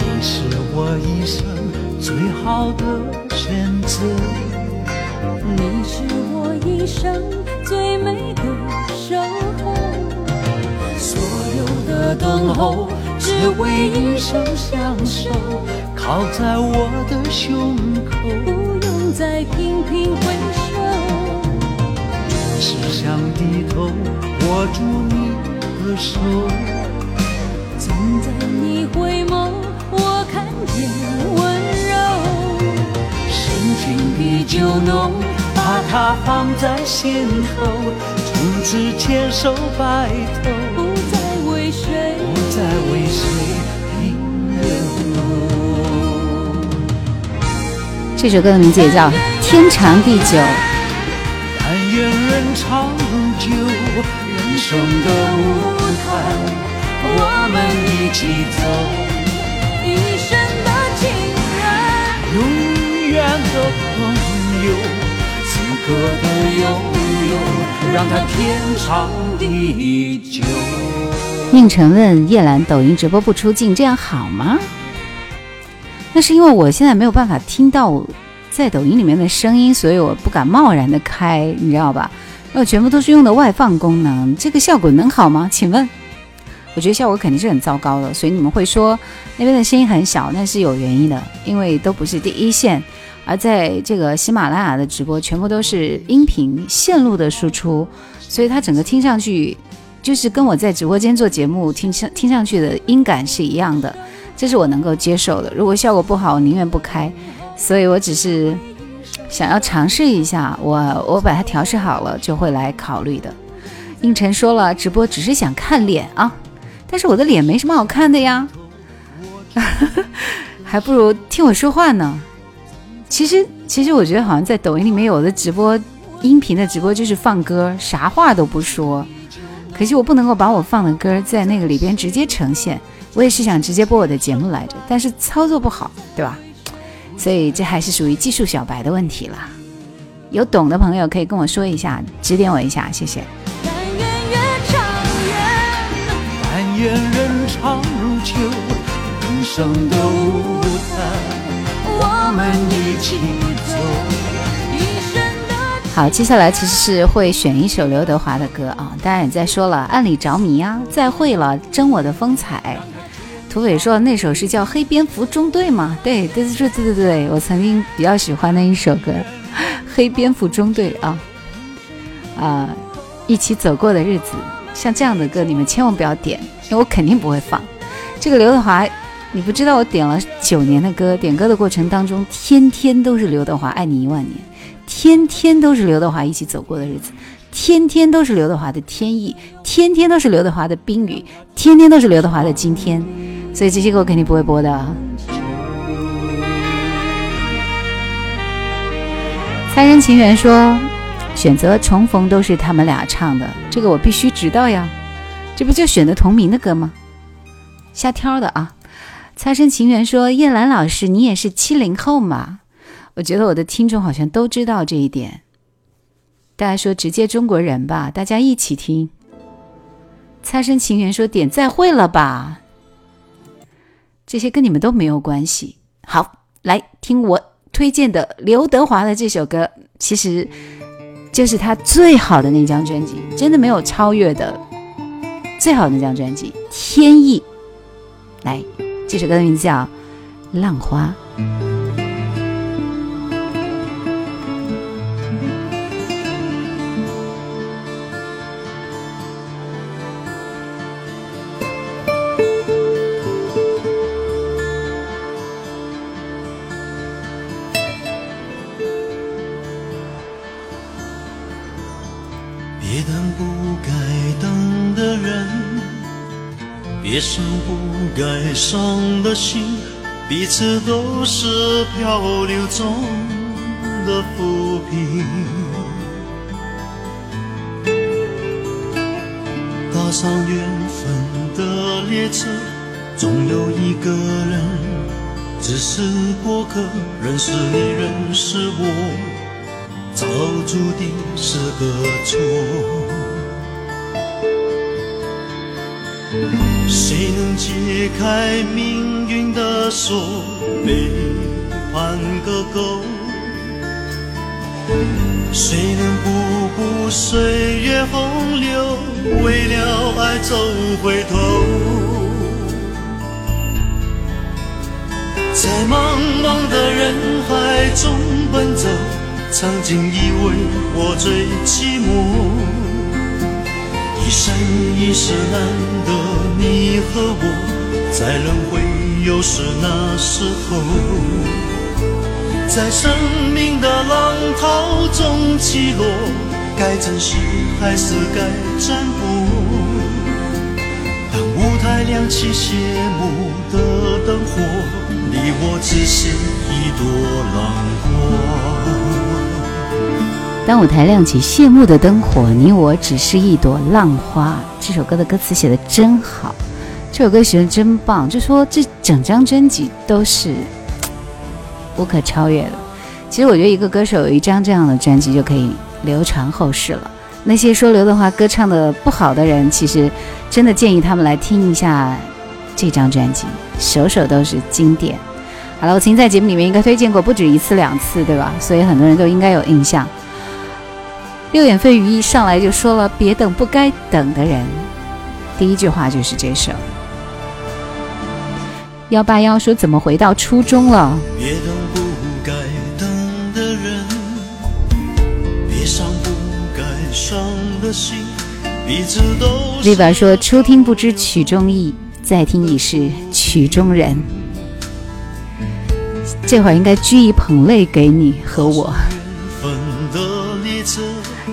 你是我一生最好的选择，你是我一生的等候只为一生相守，靠在我的胸口。不用再频频回首。只想低头握住你的手，总在你回眸，我看见温柔。深情的酒浓，把它放在心头，从此牵手白头，谁不再为谁停留。这首歌的名字也叫《天长地久》。但愿人长久，人生的舞台，我们一起走，一生的情人。永远的朋友，此刻的拥有，让它天长地久。宁晨问叶兰：“抖音直播不出镜，这样好吗？”那是因为我现在没有办法听到在抖音里面的声音，所以我不敢贸然的开，你知道吧？那我全部都是用的外放功能，这个效果能好吗？请问？我觉得效果肯定是很糟糕的，所以你们会说那边的声音很小，那是有原因的，因为都不是第一线，而在这个喜马拉雅的直播全部都是音频线路的输出，所以它整个听上去就是跟我在直播间做节目听上听上去的音感是一样的，这是我能够接受的。如果效果不好，我宁愿不开。所以我只是想要尝试一下，我我把它调试好了就会来考虑的。应晨说了，直播只是想看脸啊，但是我的脸没什么好看的呀，还不如听我说话呢。其实其实我觉得好像在抖音里面有的直播音频的直播就是放歌，啥话都不说。可惜我不能够把我放的歌在那个里边直接呈现，我也是想直接播我的节目来着，但是操作不好，对吧？所以这还是属于技术小白的问题了。有懂的朋友可以跟我说一下，指点我一下，谢谢。但愿，人长久，人生的舞台，我们一起走。好，接下来其实是会选一首刘德华的歌啊，当然也在说了，暗里着迷啊，再会了，真我的风采。土匪说那首是叫《黑蝙蝠中队》吗？对，对对对对对对，我曾经比较喜欢的一首歌，《黑蝙蝠中队》啊啊，一起走过的日子，像这样的歌你们千万不要点，因为我肯定不会放。这个刘德华，你不知道我点了九年的歌，点歌的过程当中，天天都是刘德华《爱你一万年》，天天都是刘德华一起走过的日子。天天都是刘德华的天意，天天都是刘德华的冰雨，天天都是刘德华的今天，所以这些歌我肯定不会播的。猜人情缘说，选择重逢都是他们俩唱的，这个我必须知道呀，这不就选的同名的歌吗？瞎挑的啊！猜身情缘说，叶兰老师，你也是七零后嘛？我觉得我的听众好像都知道这一点。大家说直接中国人吧，大家一起听。擦身情缘说点再会了吧，这些跟你们都没有关系。好，来听我推荐的刘德华的这首歌，其实就是他最好的那张专辑，真的没有超越的，最好的那张专辑《天意》。来，这首歌的名字叫《浪花》。别伤不该伤的心，彼此都是漂流中的浮萍。踏上缘分的列车，总有一个人只是过客，认识你，认识我。早注定是个错。谁能解开命运的锁，背叛个够？谁能不顾岁月洪流，为了爱走回头？在茫茫的人海中奔走。曾经以为我最寂寞，一生一世难得你和我，在轮回又是那时候？在生命的浪涛中起落，该珍惜还是该占卜？当舞台亮起谢幕的灯火，你我只是一朵浪花。当舞台亮起谢幕的灯火，你我只是一朵浪花。这首歌的歌词写的真好，这首歌写的真棒。就说这整张专辑都是无可超越的。其实我觉得一个歌手有一张这样的专辑就可以流传后世了。那些说刘德华歌唱的不好的人，其实真的建议他们来听一下这张专辑，首首都是经典。好了，我曾经在节目里面应该推荐过不止一次两次，对吧？所以很多人都应该有印象。六眼飞鱼一上来就说了：“别等不该等的人。”第一句话就是这首。幺八幺说：“怎么回到初中了？”别等不该等的人，别伤不该伤的心，彼此都。Viva 说：“初听不知曲中意，再听已是曲中人。”这会儿应该掬一捧泪给你和我。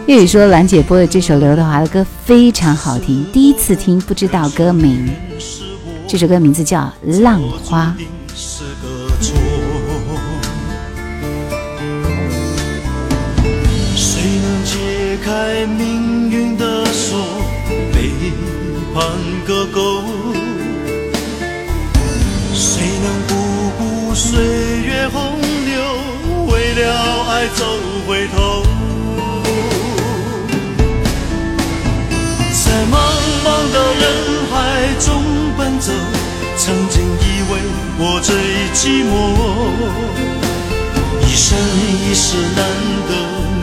粤语说兰姐播的这首刘德华的歌非常好听，第一次听不知道歌名，这首歌名字叫《浪花》。谁能解开命运的锁，背叛个够？谁能不顾岁月洪流，为了爱走回头？在茫茫的人海中奔走，曾经以为我最寂寞，一生一世难得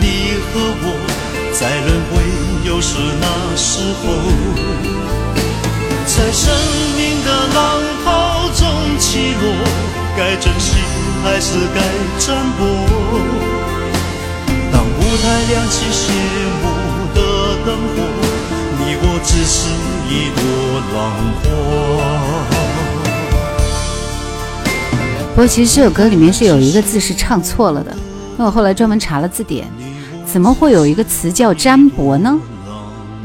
你和我，在轮回又是那时候？在生命的浪涛中起落，该珍惜还是该占卜？当舞台亮起谢幕的灯火。我只是一朵浪花。不过，其实这首歌里面是有一个字是唱错了的。那我后来专门查了字典，怎么会有一个词叫占卜呢？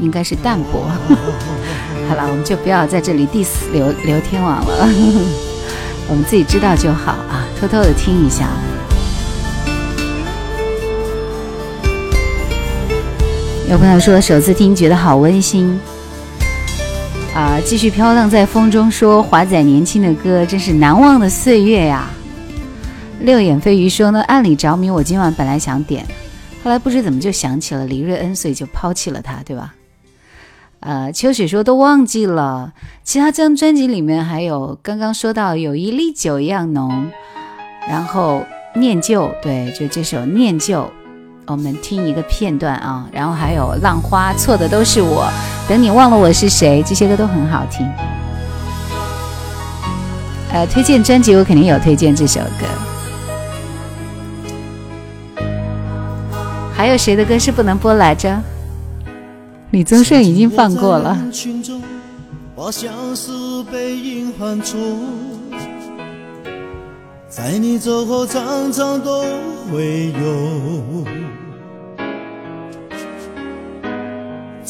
应该是淡泊。好了，我们就不要在这里 diss 刘刘天王了，我们自己知道就好啊，偷偷的听一下。有朋友说首次听觉得好温馨啊！继续飘荡在风中，说华仔年轻的歌真是难忘的岁月呀。六眼飞鱼说呢，暗里着迷，我今晚本来想点，后来不知怎么就想起了李瑞恩，所以就抛弃了他，对吧？呃，秋水说都忘记了，其他这张专辑里面还有刚刚说到有一粒酒一样浓，然后念旧，对，就这首念旧。我们听一个片段啊，然后还有《浪花》，错的都是我。等你忘了我是谁，这些歌都很好听。呃，推荐专辑我肯定有推荐这首歌。还有谁的歌是不能播来着？李宗盛已经放过了。在你走后，常常都会有。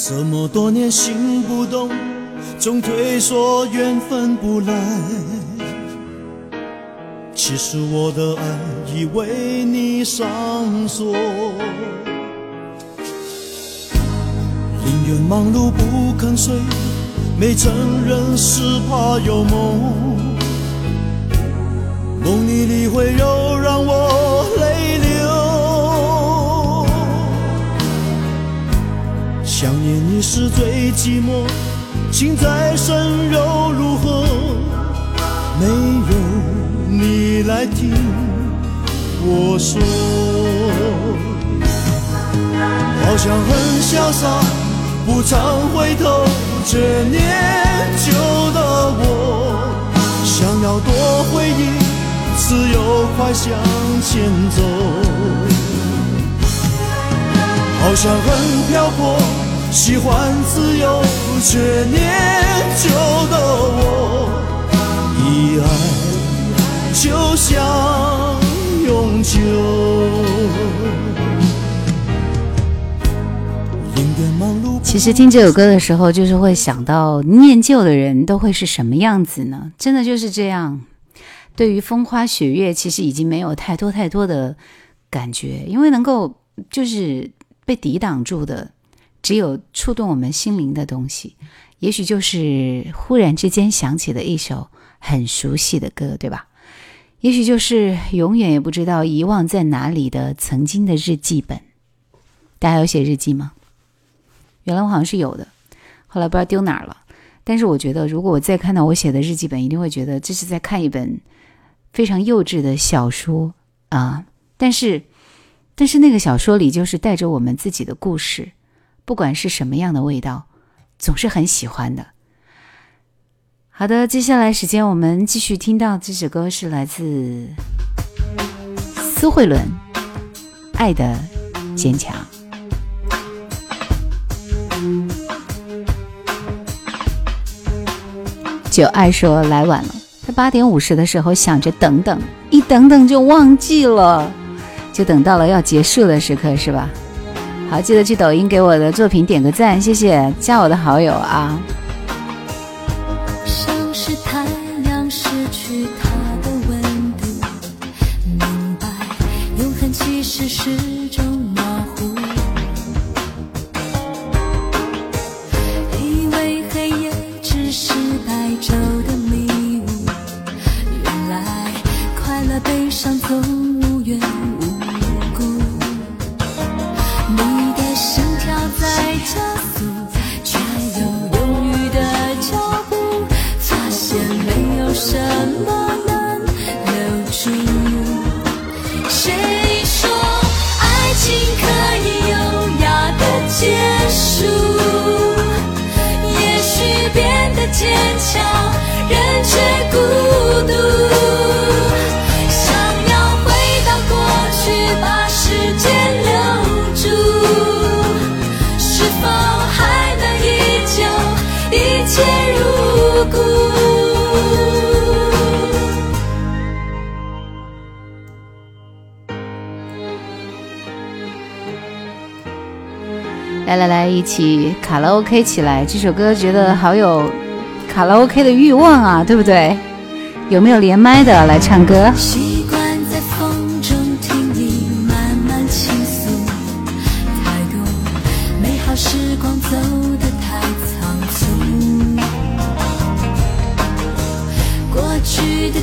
这么多年心不动，总推说缘分不来。其实我的爱已为你上锁，宁愿忙碌不肯睡，没承认是怕有梦，梦里你会又让我想念你时最寂寞，情再深又如何？没有。你来听我说，好像很潇洒，不常回头，却念旧的我。想要多回忆，自由快向前走。好像很漂泊，喜欢自由，却念旧的我。以爱。就像永久。其实听这首歌的时候，就是会想到念旧的人都会是什么样子呢？真的就是这样。对于风花雪月，其实已经没有太多太多的感觉，因为能够就是被抵挡住的，只有触动我们心灵的东西。也许就是忽然之间想起的一首很熟悉的歌，对吧？也许就是永远也不知道遗忘在哪里的曾经的日记本。大家有写日记吗？原来我好像是有的，后来不知道丢哪儿了。但是我觉得，如果我再看到我写的日记本，一定会觉得这是在看一本非常幼稚的小说啊。但是，但是那个小说里就是带着我们自己的故事，不管是什么样的味道，总是很喜欢的。好的，接下来时间我们继续听到这首歌是来自苏慧伦，《爱的坚强》。就爱说来晚了，他八点五十的时候想着等等，一等等就忘记了，就等到了要结束的时刻，是吧？好，记得去抖音给我的作品点个赞，谢谢，加我的好友啊。来来来，一起卡拉 OK 起来！这首歌觉得好有卡拉 OK 的欲望啊，对不对？有没有连麦的来唱歌？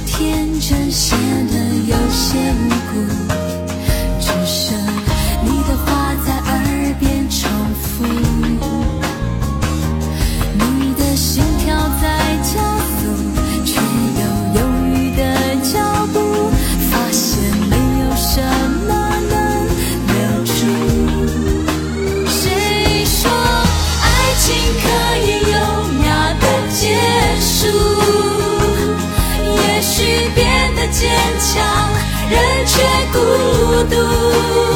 天真显得有些无辜。人却孤独。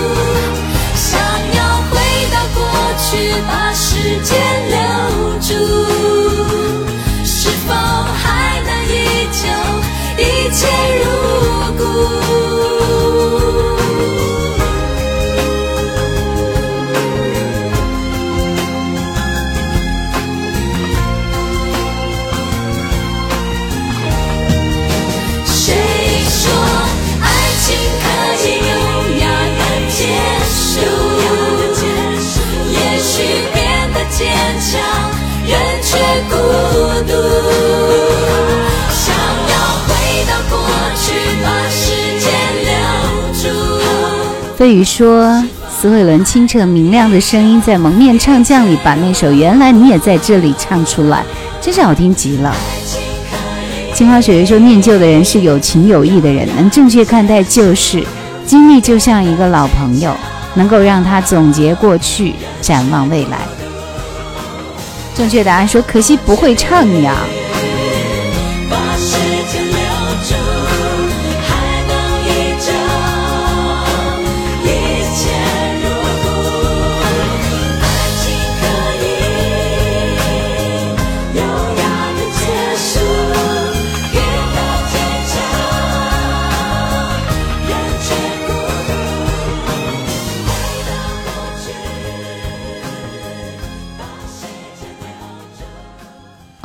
住。飞鱼说：“司慧伦清澈明亮的声音在《蒙面唱将》里把那首《原来你也在这里》唱出来，真是好听极了。”青花雪月说：“念旧的人是有情有义的人，能正确看待旧事，经历就像一个老朋友，能够让他总结过去，展望未来。”正确答案说：“可惜不会唱呀。”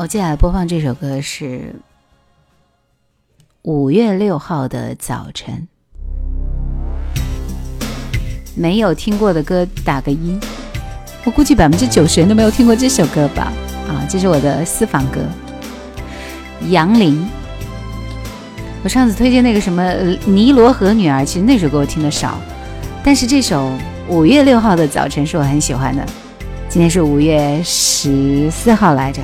接下来播放这首歌是五月六号的早晨。没有听过的歌打个一，我估计百分之九十人都没有听过这首歌吧？啊，这是我的私房歌，杨林。我上次推荐那个什么《尼罗河女儿》，其实那首歌我听的少，但是这首五月六号的早晨是我很喜欢的。今天是五月十四号来着。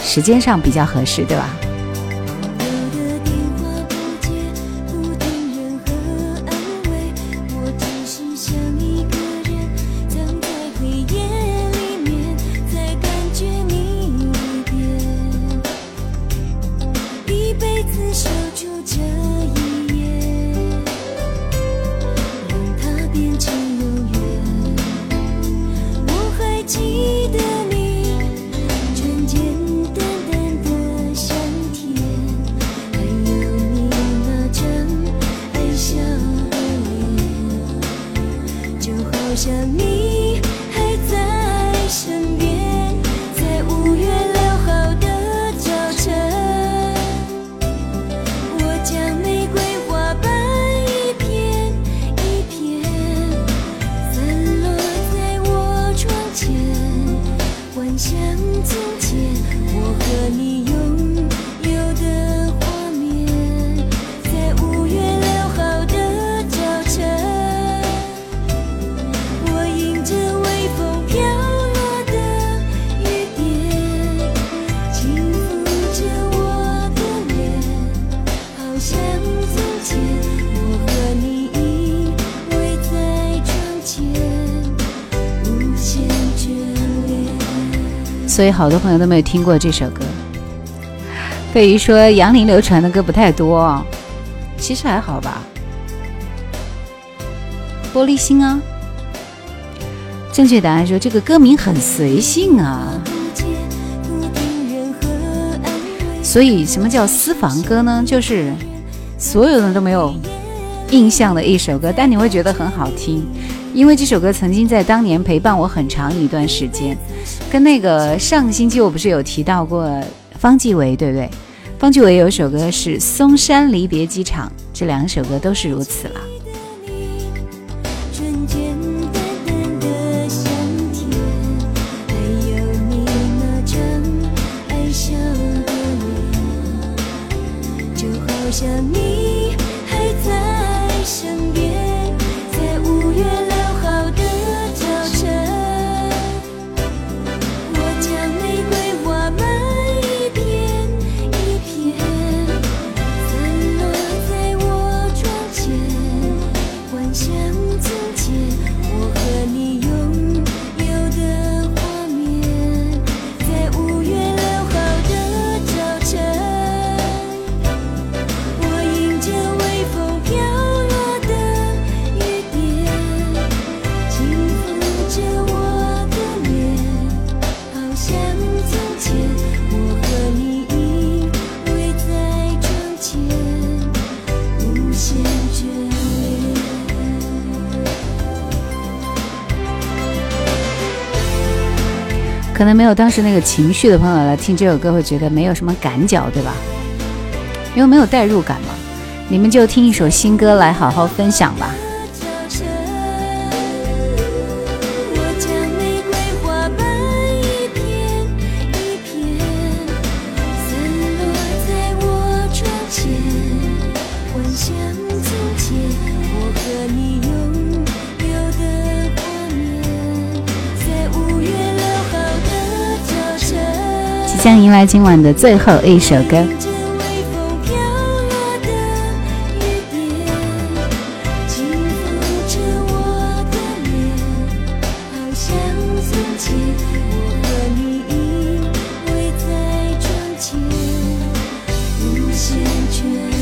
时间上比较合适，对吧？所以好多朋友都没有听过这首歌。对于说杨林流传的歌不太多，其实还好吧。玻璃心啊，正确答案说这个歌名很随性啊。所以什么叫私房歌呢？就是所有人都没有印象的一首歌，但你会觉得很好听，因为这首歌曾经在当年陪伴我很长一段时间。跟那个上个星期我不是有提到过方季韦，对不对？方季韦有一首歌是《嵩山离别机场》，这两首歌都是如此。可能没有当时那个情绪的朋友来听这首歌，会觉得没有什么感脚，对吧？因为没有代入感嘛。你们就听一首新歌来好好分享吧。迎来今晚的最后一首歌。在窗前，无限眷恋。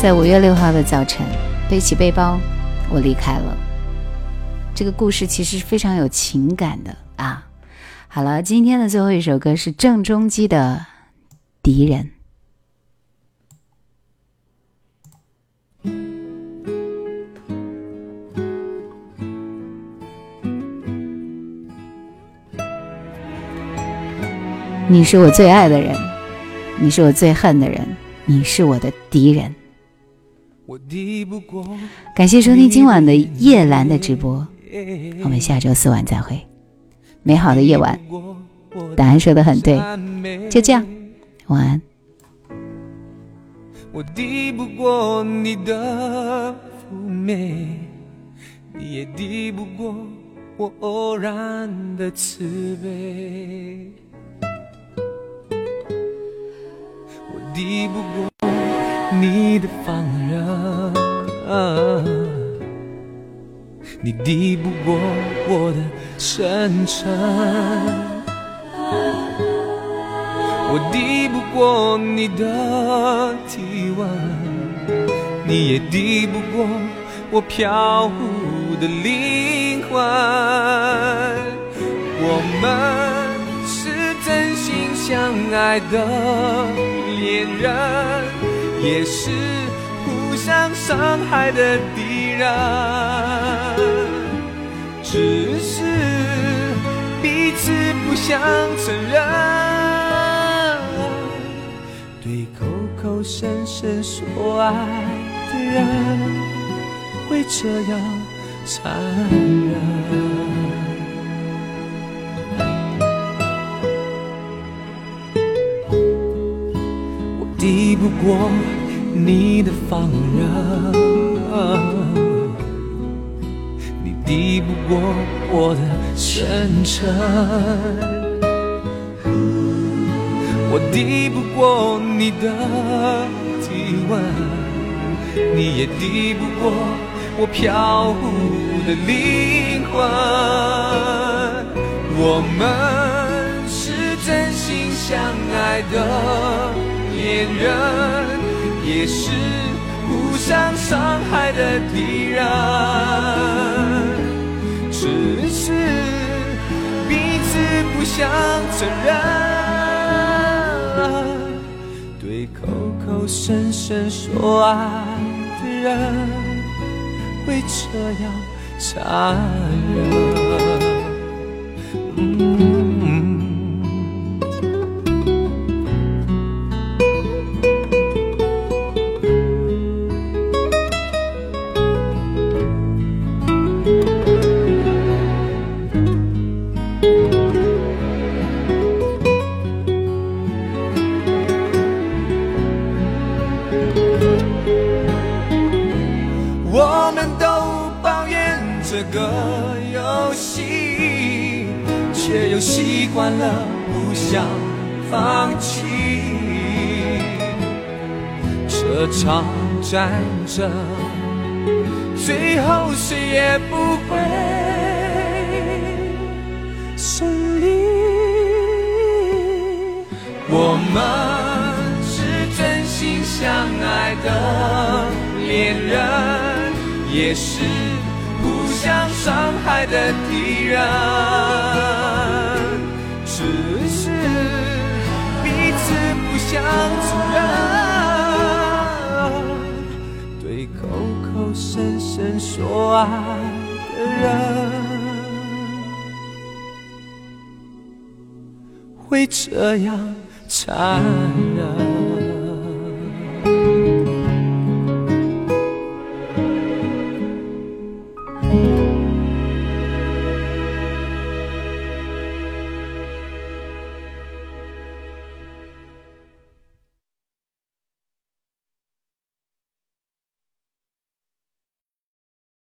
在五月六号的早晨，背起背包，我离开了。这个故事其实是非常有情感的啊。好了，今天的最后一首歌是郑中基的《敌人》。你是我最爱的人，你是我最恨的人，你是我的敌人。我敌不过感谢收听今晚的叶兰的直播，我们下周四晚再会。美好的夜晚，答案说的很对，就这样，晚安。我敌不过你的妩媚，你也敌不过我偶然的慈悲。我敌不过你的放任，你敌不过我的深沉。我敌不过你的体温，你也敌不过我飘忽的灵魂。我们是真心相爱的恋人，也是互相伤害的敌人。只是彼此不想承认。对口口声声说爱的人，会这样残忍。不过你的放任。你敌不过我的深沉，我敌不过你的体温，你也敌不过我飘忽的灵魂。我们是真心相爱的恋人，也是互相伤害的敌人。只是彼此不想承认，对口口声声说爱的人，会这样残忍。